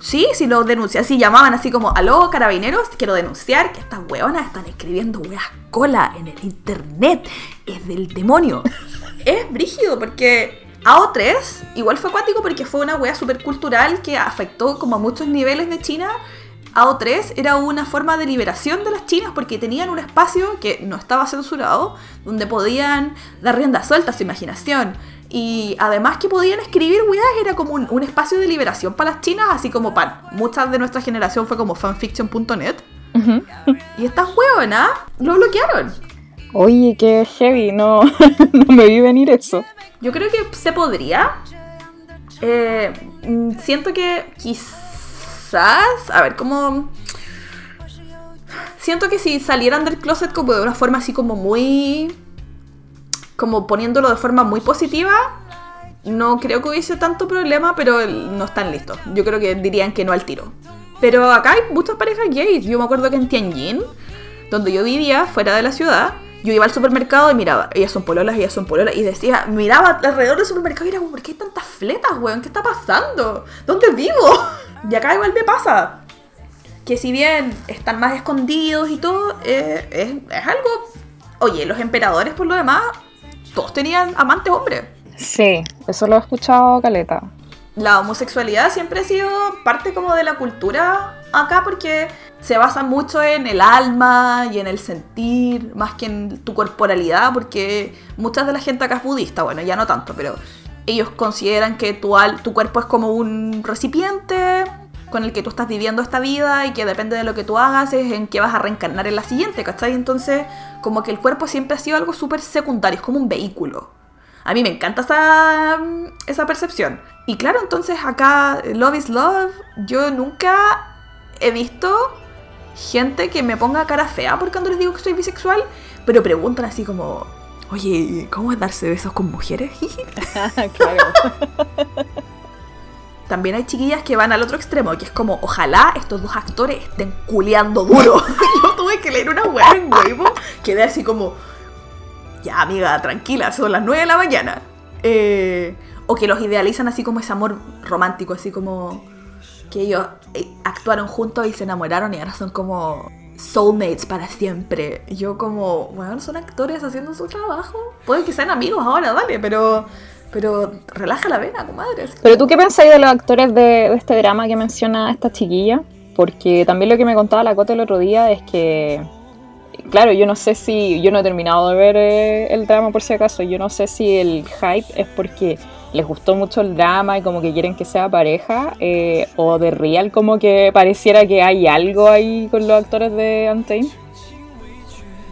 Sí, sí lo denuncian, así llamaban así como, aló carabineros, quiero denunciar que estas weonas están escribiendo weas cola en el internet, es del demonio. es brígido porque AO3 igual fue acuático porque fue una wea súper cultural que afectó como a muchos niveles de China. AO3 era una forma de liberación de las chinas porque tenían un espacio que no estaba censurado, donde podían dar rienda suelta a su imaginación. Y además que podían escribir weas, era como un, un espacio de liberación para las chinas, así como para muchas de nuestra generación fue como fanfiction.net. Y estas weonas lo bloquearon. Oye, qué heavy. No, no me vi venir eso. Yo creo que se podría. Eh, siento que quizás. A ver, como. Siento que si salieran del closet como de una forma así como muy. Como poniéndolo de forma muy positiva. no creo que hubiese tanto problema, pero no están listos. Yo creo que dirían que no al tiro. Pero acá hay muchas parejas gays. Yo me acuerdo que en Tianjin, donde yo vivía, fuera de la ciudad, yo iba al supermercado y miraba, ellas son pololas, ellas son pololas, y decía, miraba alrededor del supermercado y era como, ¿por qué hay tantas fletas, weón? ¿Qué está pasando? ¿Dónde vivo? Y acá igual me pasa. Que si bien están más escondidos y todo, eh, es, es algo... Oye, los emperadores por lo demás, todos tenían amantes hombres. Sí, eso lo he escuchado, Caleta. La homosexualidad siempre ha sido parte como de la cultura acá porque se basa mucho en el alma y en el sentir, más que en tu corporalidad, porque mucha de la gente acá es budista, bueno, ya no tanto, pero ellos consideran que tu, tu cuerpo es como un recipiente con el que tú estás viviendo esta vida y que depende de lo que tú hagas es en qué vas a reencarnar en la siguiente, ¿cachai? Entonces, como que el cuerpo siempre ha sido algo súper secundario, es como un vehículo. A mí me encanta esa, esa percepción. Y claro, entonces acá, Love is Love, yo nunca he visto gente que me ponga cara fea por cuando les digo que soy bisexual, pero preguntan así como, oye, ¿cómo es darse besos con mujeres? claro. También hay chiquillas que van al otro extremo, que es como, ojalá estos dos actores estén culeando duro. Yo tuve que leer una weá en Weibo, quedé así como, ya amiga, tranquila, son las 9 de la mañana. Eh, o que los idealizan así como ese amor romántico, así como que ellos eh, actuaron juntos y se enamoraron y ahora son como soulmates para siempre. Yo como, bueno, son actores haciendo su trabajo. Pueden que sean amigos ahora, dale, pero pero relaja la vena, comadre. Pero tú qué pensáis de los actores de, este drama que menciona esta chiquilla? Porque también lo que me contaba la Cote el otro día es que, claro, yo no sé si, yo no he terminado de ver eh, el drama por si acaso, yo no sé si el hype es porque les gustó mucho el drama y como que quieren que sea pareja, eh, o de real como que pareciera que hay algo ahí con los actores de Untamed.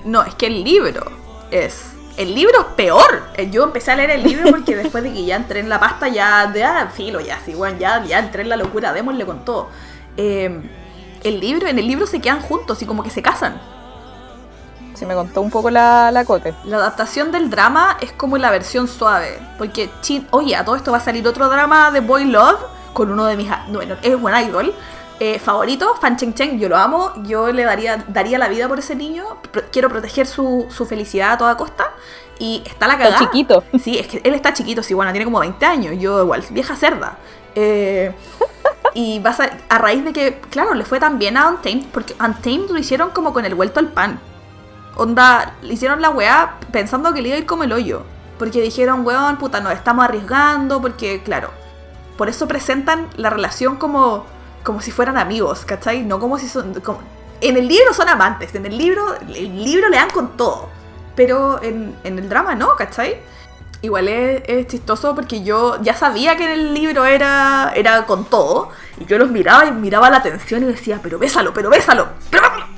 No, es que el libro es... El libro es peor. Eh, yo empecé a leer el libro porque después de que ya entré en la pasta, ya, de ah, filo, ya, sí, bueno, ya, ya entré en la locura, démosle con todo. Em, el libro, en el libro se quedan juntos y como que se casan. Si me contó un poco la, la cote. La adaptación del drama es como la versión suave. Porque, oye, a todo esto va a salir otro drama de Boy Love con uno de mis. Bueno, es buen idol. Eh, favorito, Fan Cheng Cheng, yo lo amo, yo le daría, daría la vida por ese niño, quiero proteger su, su, felicidad a toda costa. Y está la cagada. Está chiquito. Sí, es que él está chiquito, sí, bueno, tiene como 20 años, yo igual, vieja cerda. Eh, y vas a, a raíz de que, claro, le fue tan bien a Untamed, porque Untamed lo hicieron como con el vuelto al pan. Onda, hicieron la weá pensando que le iba a ir como el hoyo. Porque dijeron, weón, puta, nos estamos arriesgando, porque, claro, por eso presentan la relación como, como si fueran amigos, ¿cachai? No como si son... en el libro son amantes, en el libro, el libro le dan con todo. Pero en, el drama no, ¿cachai? Igual es, chistoso porque yo ya sabía que en el libro era, era con todo. Y yo los miraba y miraba la atención y decía, pero bésalo, pero bésalo, pero bésalo.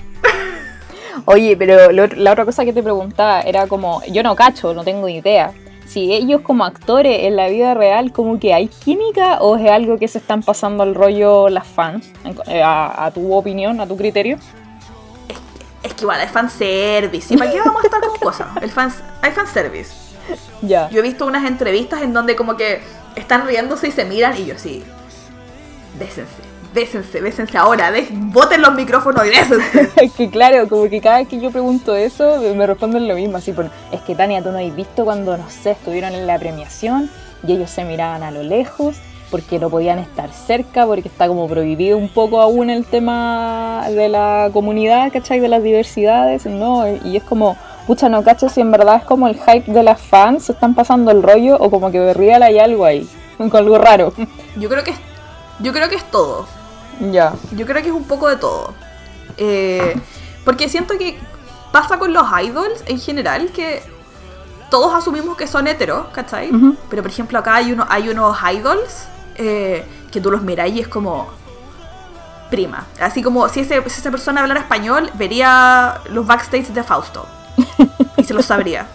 Oye, pero la otra cosa que te preguntaba era como, yo no cacho, no tengo idea. Si ellos como actores en la vida real como que hay química o es algo que se están pasando al rollo las fans, eh, a, tu opinión, a tu criterio. Es, que igual es fanservice, ¿y para qué vamos a estar con cosas? El fans, hay fanservice. Ya. Yo he visto unas entrevistas en donde como que están riéndose y se miran y yo sí, bésense bésense, bésense ahora, boten los micrófonos y bésense. es que claro, como que cada vez que yo pregunto eso, me responden lo mismo, así, por, es que Tania, tú no has visto cuando, no sé, estuvieron en la premiación y ellos se miraban a lo lejos porque no podían estar cerca, porque está como prohibido un poco aún el tema de la comunidad, ¿cachai? De las diversidades, ¿no? Y es como, pucha, no cacho si en verdad es como el hype de las fans, se están pasando el rollo o como que de real hay algo ahí, con algo raro. Yo creo que yo creo que es todo. Ya. Yo creo que es un poco de todo. Eh, porque siento que pasa con los idols en general que todos asumimos que son heteros, ¿cachai? Pero por ejemplo acá hay, uno, hay unos idols eh, que tú los miras y es como prima. Así como si, ese, esa persona hablara español, vería los backstage de Fausto. y se los sabría.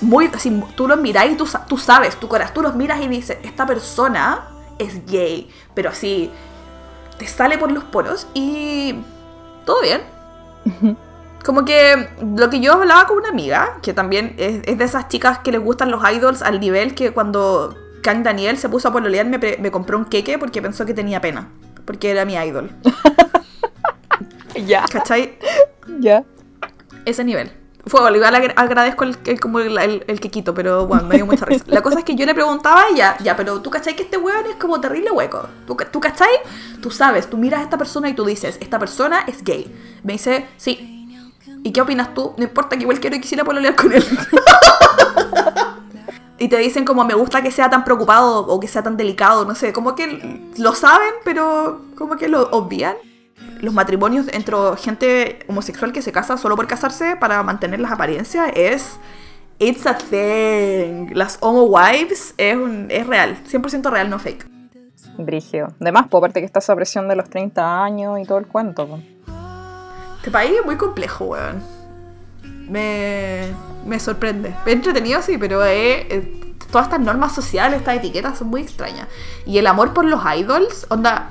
Muy, así, tú los miras y tú, tú sabes, tu corazón, tú los miras y dices, esta persona es gay, pero así te sale por los poros y todo bien. como que lo que yo hablaba con una amiga, que también es, es de esas chicas que les gustan los idols al nivel que cuando Kang Daniel se puso a pololear me, me compró un queque porque pensó que tenía pena, porque era mi idol. Ya. ¿Cachai? Ya. Ese nivel. Fue, igual agra- agradezco el, el- como el, el, el quequito, pero bueno, me dio mucha risa. La cosa es que yo le preguntaba a ella, ya, pero tú cachai que este weón es como terrible hueco. ¿Tú, ¿Tú? Tú sabes, tú miras a esta persona y tú dices, esta persona es gay. Me dice, sí. ¿Y qué opinas tú? No importa que igual quiero y quisiera pololear con él. y te dicen como me gusta que sea tan preocupado o que sea tan delicado, no sé, como que lo saben, pero como que lo obvian los matrimonios entre gente homosexual que se casa solo por casarse para mantener las apariencias es. It's a thing. Las homo wives es, un- es real. 100% real, no fake. Brigio. De más, pues aparte que está esa presión de los 30 años y todo el cuento. pues. Este país es muy complejo, weón. Me, me sorprende. Entretenido, sí, pero eh, eh, todas estas normas sociales, estas etiquetas son muy extrañas. Y el amor por los idols, onda.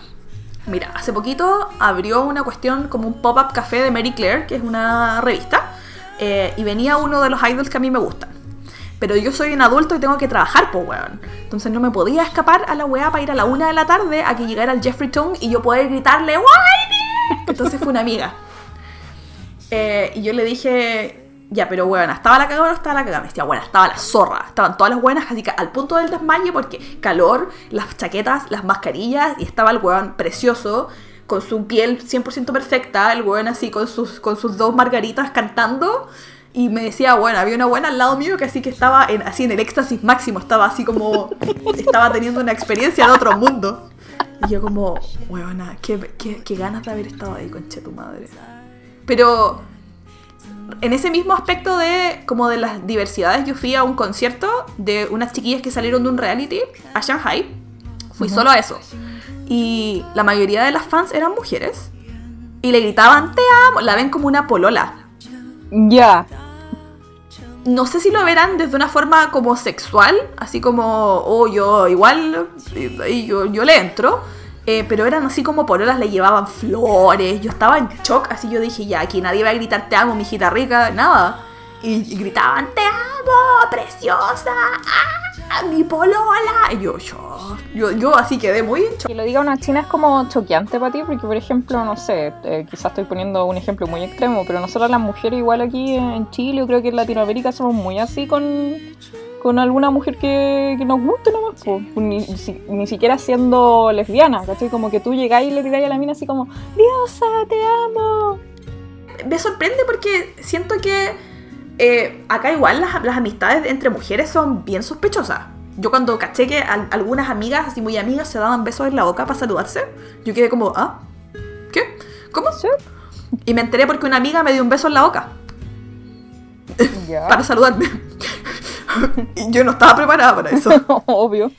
Mira, hace poquito abrió una cuestión como un pop-up café de Mary Claire, que es una revista, eh, y venía uno de los idols que a mí me gustan. Pero yo soy un adulto y tengo que trabajar, pues, weón. Entonces no me podía escapar a la weá para ir a la una de la tarde a que llegara el Jeffrey Tung y yo poder gritarle ¡Whitey! Entonces fue una amiga. Eh, y yo le dije, ya, pero bueno, ¿estaba la cagada o no estaba la cagada? Me decía, bueno, estaba la zorra. Estaban todas las buenas, así que al punto del desmayo, porque calor, las chaquetas, las mascarillas, y estaba el weón precioso, con su piel 100% perfecta, el weón así con sus, con sus dos margaritas cantando. Y me decía, bueno, había una buena al lado mío que así que estaba en, así en el éxtasis máximo, estaba así como, estaba teniendo una experiencia de otro mundo. Y yo como, qué, qué, qué ganas de haber estado ahí, conche tu madre. Pero en ese mismo aspecto de como de las diversidades, yo fui a un concierto de unas chiquillas que salieron de un reality a Shanghai. Fui solo a eso. Y la mayoría de las fans eran mujeres. Y le gritaban, te amo. La ven como una polola. Ya. No sé si lo verán desde una forma como sexual, así como, oh, yo igual, y yo, yo le entro. Eh, pero eran así como pololas, le llevaban flores. Yo estaba en shock, así yo dije, ya, aquí nadie va a gritar te amo, mijita rica, nada. Y, gritaban, te amo, preciosa, ah, mi polola. Y yo, yo, yo, así quedé muy en shock. Que lo diga una china es como choqueante para ti, porque por ejemplo, no sé, eh, quizás estoy poniendo un ejemplo muy extremo, pero nosotros las mujeres igual aquí en Chile, yo creo que en Latinoamérica somos muy así con, con alguna mujer que, que nos guste nomás, po. Ni, si- ni siquiera siendo lesbiana, ¿cachai? Como que tú llegáis y le tiráis a la mina así como, Diosa, te amo. me sorprende porque siento que eh, acá igual las, las amistades entre mujeres son bien sospechosas. Yo cuando caché que al- algunas amigas, así muy amigas, se daban besos en la boca para saludarse, yo quedé como, ¿ah? ¿Qué? ¿Cómo? ¿Sí? Y me enteré porque una amiga me dio un beso en la boca para saludarme. y yo no estaba preparada para eso. Obvio.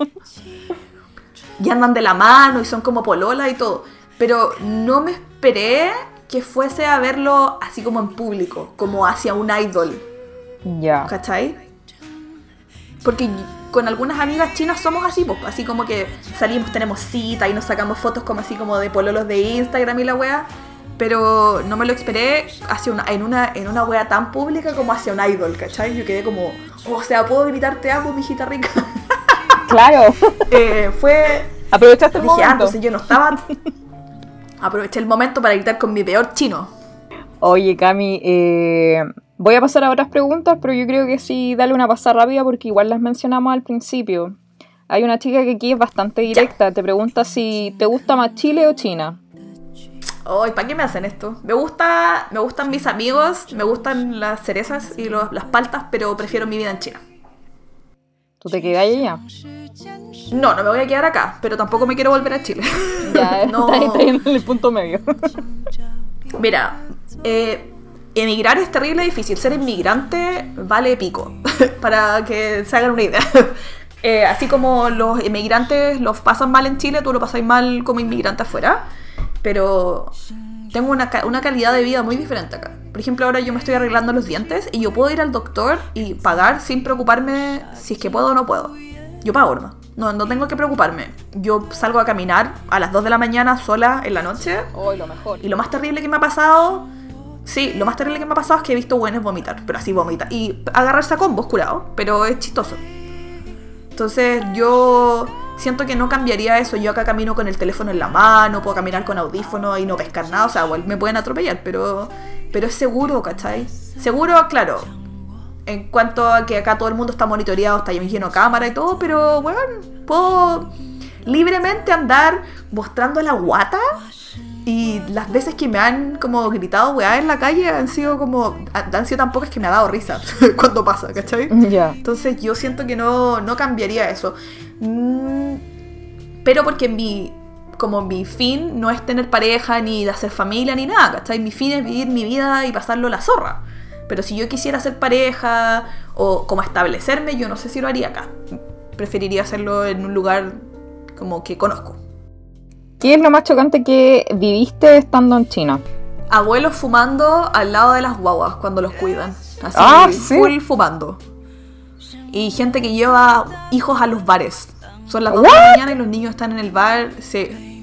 y andan de la mano y son como polola y todo. Pero no me esperé que fuese a verlo así como en público, como hacia un idol. Ya. ¿Cachai? Porque con algunas amigas chinas somos así, pues, así como que salimos, tenemos cita y nos sacamos fotos como así como de pololos de Instagram y la wea. Pero no me lo esperé hacia una, en, una, en una wea tan pública como hacia un idol, ¿cachai? Yo quedé como, o sea, puedo gritar te amo, mijita rica. Claro. Eh, fue. Aprovechaste el Dije, ah, momento. entonces yo no estaba. Aproveché el momento para gritar con mi peor chino. Oye, Cami, eh, voy a pasar a otras preguntas, pero yo creo que sí, dale una pasada rápida porque igual las mencionamos al principio. Hay una chica que aquí es bastante directa, te pregunta si te gusta más Chile o China. Ay, ¿para qué me hacen esto? Me gusta, me gustan mis amigos, me gustan las cerezas y los- las paltas, pero prefiero mi vida en China. ¿Tú te quedas allá? No, no me voy a quedar acá, pero tampoco me quiero volver a Chile. Ya, no. está ahí, está en el punto medio. Mira, eh, emigrar es terrible y difícil. Ser inmigrante vale pico, para que se hagan una idea. Eh, así como los inmigrantes los pasan mal en Chile, tú lo pasas mal como inmigrante afuera. Pero tengo una, una calidad de vida muy diferente acá. Por ejemplo, ahora yo me estoy arreglando los dientes y yo puedo ir al doctor y pagar sin preocuparme si es que puedo o no puedo. Yo pago nomás. No, no tengo que preocuparme. Yo salgo a caminar a las 2 de la mañana sola en la noche Hoy lo mejor. y lo más terrible que me ha pasado Sí, lo más terrible que me ha pasado es que he visto buenos vomitar, pero así vomita. Y agarrarse a combos curado, pero es chistoso. Entonces yo siento que no cambiaría eso. Yo acá camino con el teléfono en la mano, puedo caminar con audífono y no pescar nada. O sea, igual me pueden atropellar, pero, pero es seguro, ¿cachai? Seguro, claro. En cuanto a que acá todo el mundo está monitoreado, está lleno cámara y todo, pero bueno, puedo libremente andar mostrando la guata y las veces que me han como gritado weá en la calle han sido como. han sido tan pocas que me ha dado risa cuando pasa, ¿cachai? Ya. Entonces yo siento que no, no cambiaría eso. Mm, pero porque mi. Como mi fin no es tener pareja, ni de hacer familia, ni nada, ¿cachai? Mi fin es vivir mi vida y pasarlo la zorra. Pero si yo quisiera hacer pareja o como establecerme, yo no sé si lo haría acá. Preferiría hacerlo en un lugar como que conozco. ¿Qué es lo más chocante que viviste estando en China? Abuelos fumando al lado de las guaguas cuando los cuidan. Así, Ah, ¿sí? full fumando. Y gente que lleva hijos a los bares. Son las 2 de la mañana y los niños están en el bar. Se,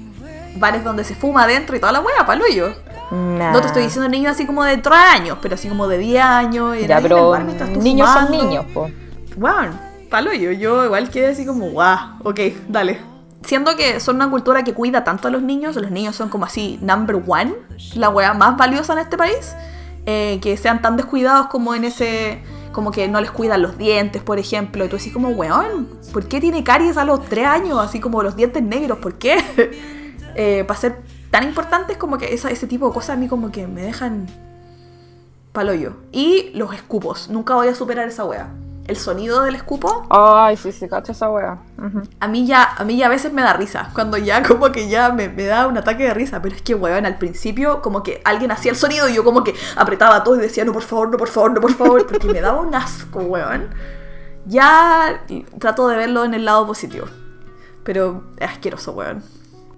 bares donde se fuma adentro y toda la wea, palo yo. Nah. No te estoy diciendo niños así como de 3 años, pero así como de 10 años. y Ya, pero bar niños son fumando. niños, po. Wow, palo yo. Igual quedé así como, guau, ok, dale. Siendo que son una cultura que cuida tanto a los niños, los niños son como así, number one, la wea más valiosa en este país, eh, que sean tan descuidados como en ese, como que no les cuidan los dientes, por ejemplo, y tú así como, weón, ¿por qué tiene caries a los tres años? Así como los dientes negros, ¿por qué? Eh, para ser tan importantes como que ese tipo de cosas a mí como que me dejan paloyo. Y los escupos, nunca voy a superar esa wea. El sonido del escupo Ay, sí, sí, cacho esa wea. Ujú. a mí ya, a mí ya a veces me da risa, cuando ya como que ya me, me da un ataque de risa, pero es que, weón, al principio como que alguien hacía el sonido y yo como que apretaba todo y decía, no, por favor, no, por favor, no, por favor, porque me daba un asco, weón. Ya trato de verlo en el lado positivo, pero es asqueroso, weón.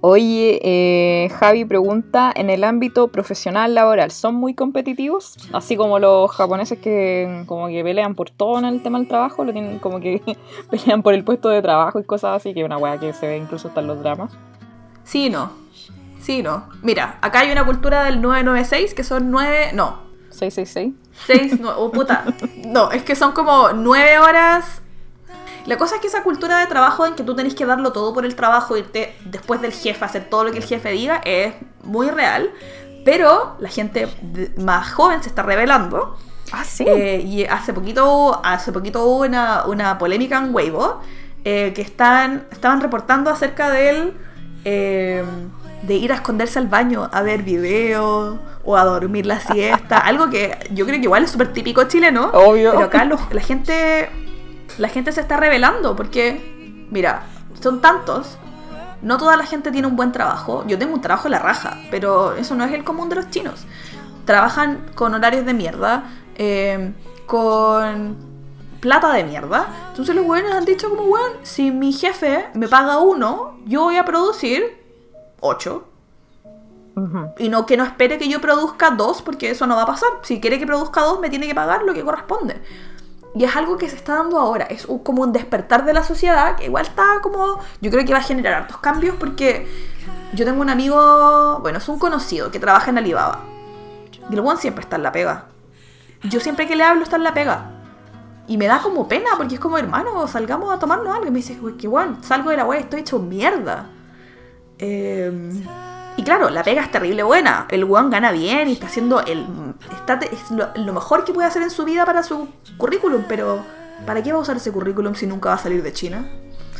Oye, eh, Javi pregunta, en el ámbito profesional laboral, ¿son muy competitivos? Así como los japoneses que como que pelean por todo en el tema del trabajo, lo tienen como que pelean por el puesto de trabajo y cosas así, que es una wea que se ve incluso hasta en los dramas. Sí y no, sí no. Mira, acá hay una cultura del 996 que son nueve, no, 666. 6, no, oh puta. No, es que son como 9 horas. La cosa es que esa cultura de trabajo en que tú tenés que darlo todo por el trabajo, irte después del jefe, hacer todo lo que el jefe diga, es muy real. Pero la gente más joven se está revelando. Ah, sí. Eh, y hace poquito, hace poquito hubo una, una polémica en Weibo eh, que están, estaban reportando acerca del eh, de ir a esconderse al baño a ver videos o a dormir la siesta, algo que yo creo que igual es súper típico chileno, Obvio. pero acá los- la gente la gente se está revelando porque mira, son tantos no toda la gente tiene un buen trabajo. Yo tengo un trabajo en la raja, pero eso no es el común de los chinos. Trabajan con horarios de mierda, eh, con plata de mierda. Entonces los buenos han dicho como, bueno, si mi jefe me paga uno, yo voy a producir ocho. Y no que no espere que yo produzca dos, porque eso no va a pasar. Si quiere que produzca dos, me tiene que pagar lo que corresponde. Y es algo que se está dando ahora. Es como un despertar de la sociedad que igual está como. Yo creo que va a generar hartos cambios porque yo tengo un amigo, bueno, es un conocido que trabaja en Alibaba. Y el buen siempre está en la pega. Yo siempre que le hablo está en la pega. Y me da como pena porque es como, hermano, salgamos a tomarnos algo. Y me dice, "Güey, que bueno, salgo de la web, estoy hecho mierda. Eh, y claro, la pega es terrible buena. El weón gana bien y está haciendo el. Está, es lo, lo mejor que puede hacer en su vida para su currículum, pero ¿para qué va a usar ese currículum si nunca va a salir de China?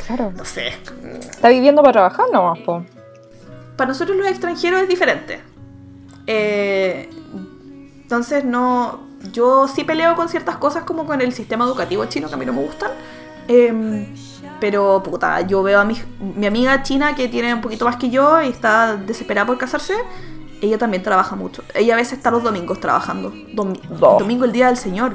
Claro. No sé. Está viviendo para trabajar nomás, po. Para nosotros los extranjeros es diferente. Eh, entonces no. Yo sí peleo con ciertas cosas como con el sistema educativo chino que a mí no me gustan. Em, pero puta, yo veo a mi, mi amiga china que tiene un poquito más que yo y está desesperada por casarse. Ella también trabaja mucho. Ella a veces está los domingos trabajando. Domi-. Domingo el día del Señor.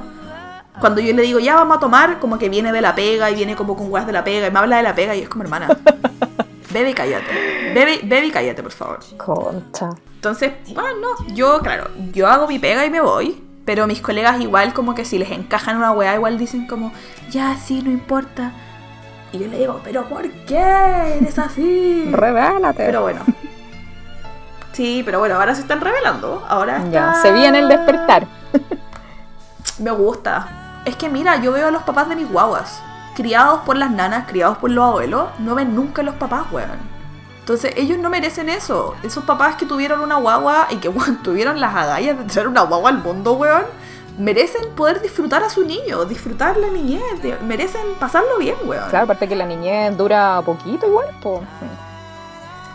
Cuando yo le digo, ya vamos a tomar, como que viene de la pega y viene como con weas de la pega y me habla de la pega y es como hermana. Bebe y cállate. Bebe, bebe y cállate, por favor. Concha. Entonces, bueno, no, yo, claro, yo hago mi pega y me voy. Pero mis colegas igual como que si les encajan una weá, igual dicen como, ya, sí, no importa. Y yo le digo, pero ¿por qué eres así? Revélate. Pero bueno. Sí, pero bueno, ahora se están revelando. Ahora Ya, se viene el despertar. Me gusta. Es que mira, yo veo a los papás de mis guaguas, criados por las nanas, criados por los abuelos, no ven nunca a los papás, weón. Entonces, ellos no merecen eso. Esos papás que tuvieron una guagua y que tuvieron las agallas de traer una guagua al mundo, weón, merecen poder disfrutar a su niño, disfrutar la niñez, merecen pasarlo bien, weón. Claro, aparte que la niñez dura poquito igual.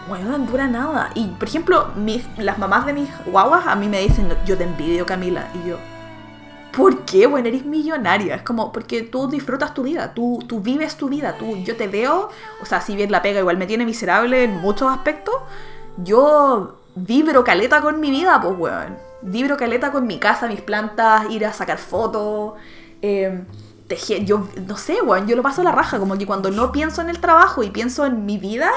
Bueno, no dura nada. Y, por ejemplo, mis, las mamás de mis guaguas a mí me dicen, yo te envidio, Camila. Y yo, ¿por qué? Bueno, eres millonaria. Es como, porque tú disfrutas tu vida, tú, tú vives tu vida, tú, yo te veo, o sea, si bien la pega igual me tiene miserable en muchos aspectos, yo vibro caleta con mi vida, pues, weón. Vibro caleta con mi casa, mis plantas, ir a sacar fotos. Eh, teje- yo no sé, weón, yo lo paso a la raja, como que cuando no pienso en el trabajo y pienso en mi vida,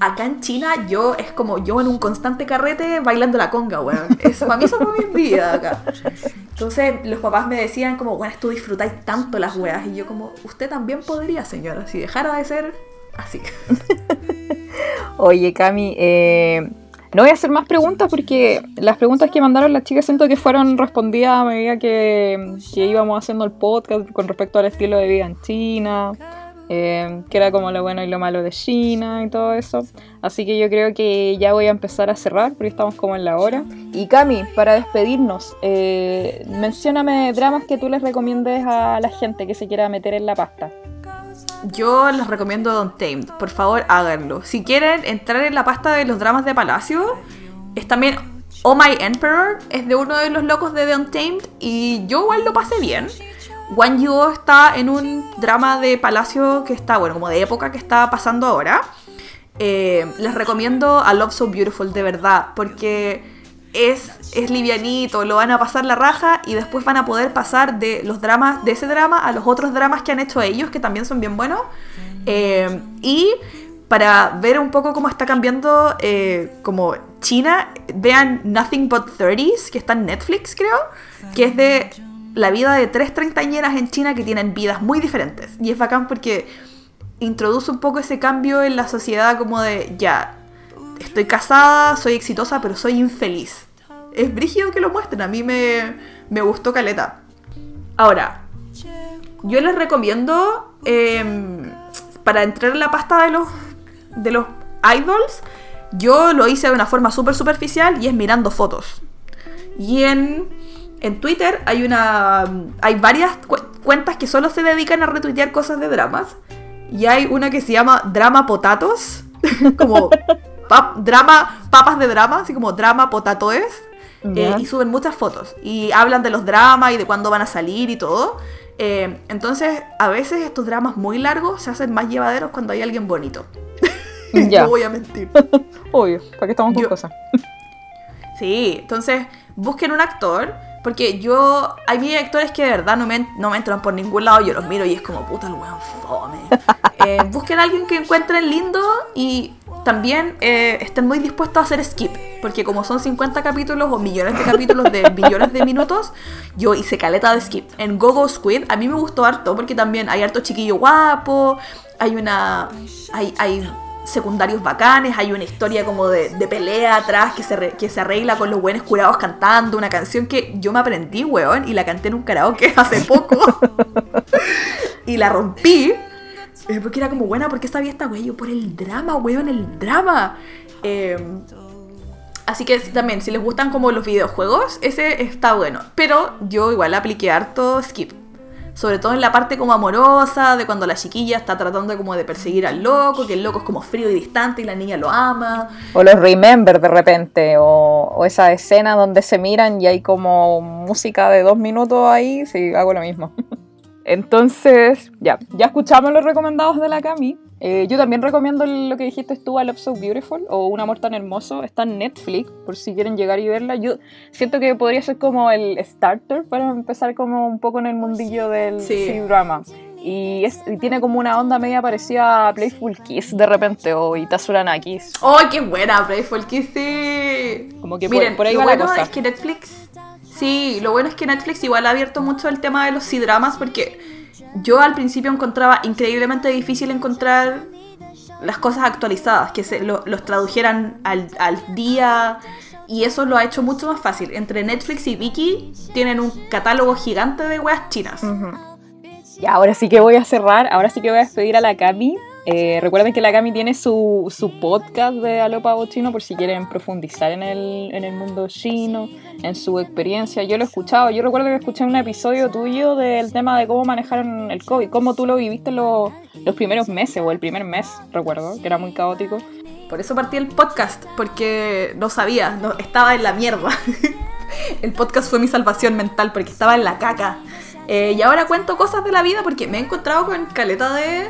acá en China yo es como yo en un constante carrete bailando la conga, weón. Eso, para mí eso fue mi vida acá. Entonces los papás me decían como, bueno, tú disfrutáis tanto las weas. Y yo como, usted también podría, señora, si dejara de ser así. Oye, Cami, eh, no voy a hacer más preguntas porque las preguntas que mandaron las chicas siento que fueron respondidas a medida que, que íbamos haciendo el podcast con respecto al estilo de vida en China, eh, que era como lo bueno y lo malo de China y todo eso. Así que yo creo que ya voy a empezar a cerrar porque estamos como en la hora. Y Cami, para despedirnos, eh, mencióname dramas que tú les recomiendes a la gente que se quiera meter en la pasta. Yo les recomiendo Don Tamed, por favor háganlo. Si quieren entrar en la pasta de los dramas de Palacio, es también Oh My Emperor, es de uno de los locos de Don Tamed y yo igual lo pasé bien. Wang Yuo está en un drama de Palacio que está, bueno, como de época que está pasando ahora. Eh, les recomiendo a Love So Beautiful, de verdad, porque es, es livianito, lo van a pasar la raja y después van a poder pasar de los dramas, de ese drama a los otros dramas que han hecho ellos, que también son bien buenos. Eh, y para ver un poco cómo está cambiando eh, como China, vean Nothing But 30s, que está en Netflix, creo, que es de la vida de tres treintañeras en China que tienen vidas muy diferentes. Y es bacán porque introduce un poco ese cambio en la sociedad como de, ya, estoy casada, soy exitosa, pero soy infeliz. Es brígido que lo muestren, a mí me, me gustó Caleta. Ahora, yo les recomiendo, em, para entrar en la pasta de los, de los idols, yo lo hice de una forma súper superficial y es mirando fotos. Y en, en Twitter hay una hay varias cu- cuentas que solo se dedican a retuitear cosas de dramas. Y hay una que se llama Drama Potatos, como pap- drama, papas de drama, así como drama potatoes. eh, y suben muchas fotos. Y hablan de los dramas y de cuándo van a salir y todo. Eh, entonces, a veces estos dramas muy largos se hacen más llevaderos cuando hay alguien bonito. Ya. no voy a mentir. Obvio, ¿para qué estamos con Yo- cosas? Sí, entonces busquen un actor, porque yo, hay mí actores que de verdad no me, no me entran por ningún lado, yo los miro y es como, puta, el weón fome. Eh, busquen a alguien que encuentren lindo y también eh, estén muy dispuestos a hacer skip, porque como son 50 capítulos o millones de capítulos de millones de minutos, yo hice caleta de skip. En Gogo Squid a mí me gustó harto, porque también hay harto chiquillo guapo, hay una... hay, hay secundarios bacanes, hay una historia como de, de pelea atrás que se, re- que se arregla con los buenos curados cantando, una canción que yo me aprendí, weón, y la canté en un karaoke hace poco. y la rompí. Eh, Porque era como buena, porque sabía esta wey? Yo por el drama, weón, el drama. Eh, así que también, si les gustan como los videojuegos, ese está bueno. Pero yo igual apliqué harto skip. Sobre todo en la parte como amorosa, de cuando la chiquilla está tratando como de perseguir al loco, que el loco es como frío y distante y la niña lo ama. O los remember de repente, o, o esa escena donde se miran y hay como música de dos minutos ahí, sí, hago lo mismo. Entonces, ya, ya escuchamos los recomendados de la Cami. Eh, yo también recomiendo lo que dijiste tú, A Love So Beautiful, o Un Amor Tan Hermoso. Está en Netflix, por si quieren llegar y verla. Yo siento que podría ser como el starter para empezar como un poco en el mundillo del Sí. C-drama. Y, es- y tiene como una onda media parecida a Playful Kiss de repente, o Itazura Kiss. ¡Ay, qué buena! Playful Kiss, sí. Como que por- Miren, por ahí lo va la cosa. es que Netflix... Sí, lo bueno es que Netflix igual ha abierto mucho el tema de los C-dramas porque yo al principio encontraba increíblemente difícil encontrar las cosas actualizadas, que se lo- los tradujeran al, al día. Y eso lo ha hecho mucho más fácil. Entre Netflix y Viki tienen un catálogo gigante de weas chinas. Y ahora sí que voy a cerrar, ahora sí que voy a despedir a la Cami. Eh, recuerden que la Cami tiene su, su podcast de Alopago Chino por si quieren profundizar en el, en el mundo chino, en su experiencia. Yo lo he escuchado, yo recuerdo que escuché un episodio tuyo del tema de cómo manejaron el COVID, cómo tú lo viviste los, los primeros meses o el primer mes, recuerdo, que era muy caótico. Por eso partí el podcast, porque no sabía, no, estaba en la mierda. el podcast fue mi salvación mental, porque estaba en la caca. Eh, y ahora cuento cosas de la vida porque me he encontrado con caleta de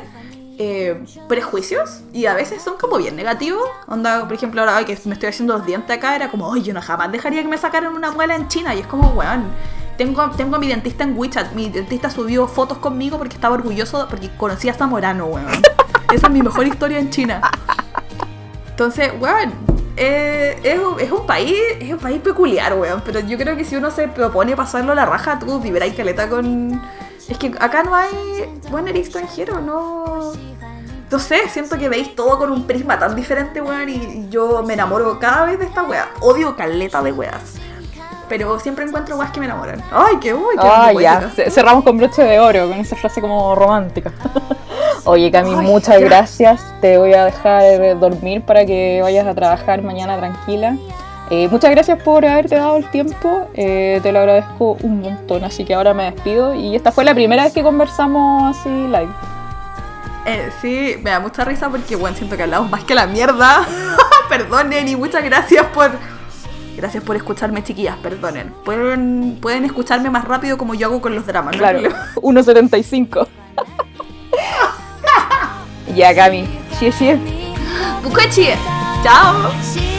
eh, prejuicios y a veces son como bien negativos. Onda, por ejemplo, ahora que me estoy haciendo los dientes acá, era como, oye, yo no jamás dejaría que me sacaran una muela en China. Y es como, weón, tengo, tengo a mi dentista en WeChat. Mi dentista subió fotos conmigo porque estaba orgulloso porque conocía a Zamorano, weón. Esa es mi mejor historia en China. Entonces, weón, eh, es, un- es un país es un país peculiar, weón. Pero yo creo que si uno se propone pasarlo a la raja, tú vivirás caleta con... Es que acá no hay... Bueno, eres extranjero, no... No sé, siento que veis todo con un prisma tan diferente, weón. Y yo me enamoro cada vez de esta wea. Odio caleta de weas. Pero siempre encuentro weas que me enamoran. Ay, qué uy, qué Ah, ya, cerramos con broche de oro, con esa frase como romántica. Oye, Cami, Ay, muchas ya. gracias. Te voy a dejar dormir para que vayas a trabajar mañana tranquila. Eh, muchas gracias por haberte dado el tiempo, eh, te lo agradezco un montón, así que ahora me despido y esta fue la primera vez que conversamos así live. Eh, sí, me da mucha risa porque, bueno, siento que hablamos más que la mierda. perdonen y muchas gracias por... Gracias por escucharme, chiquillas, perdonen. Pueden, pueden escucharme más rápido como yo hago con los dramas, ¿no? Claro, problema. 1.75. ya, Cami, sí. Bukuchi. Chao. 心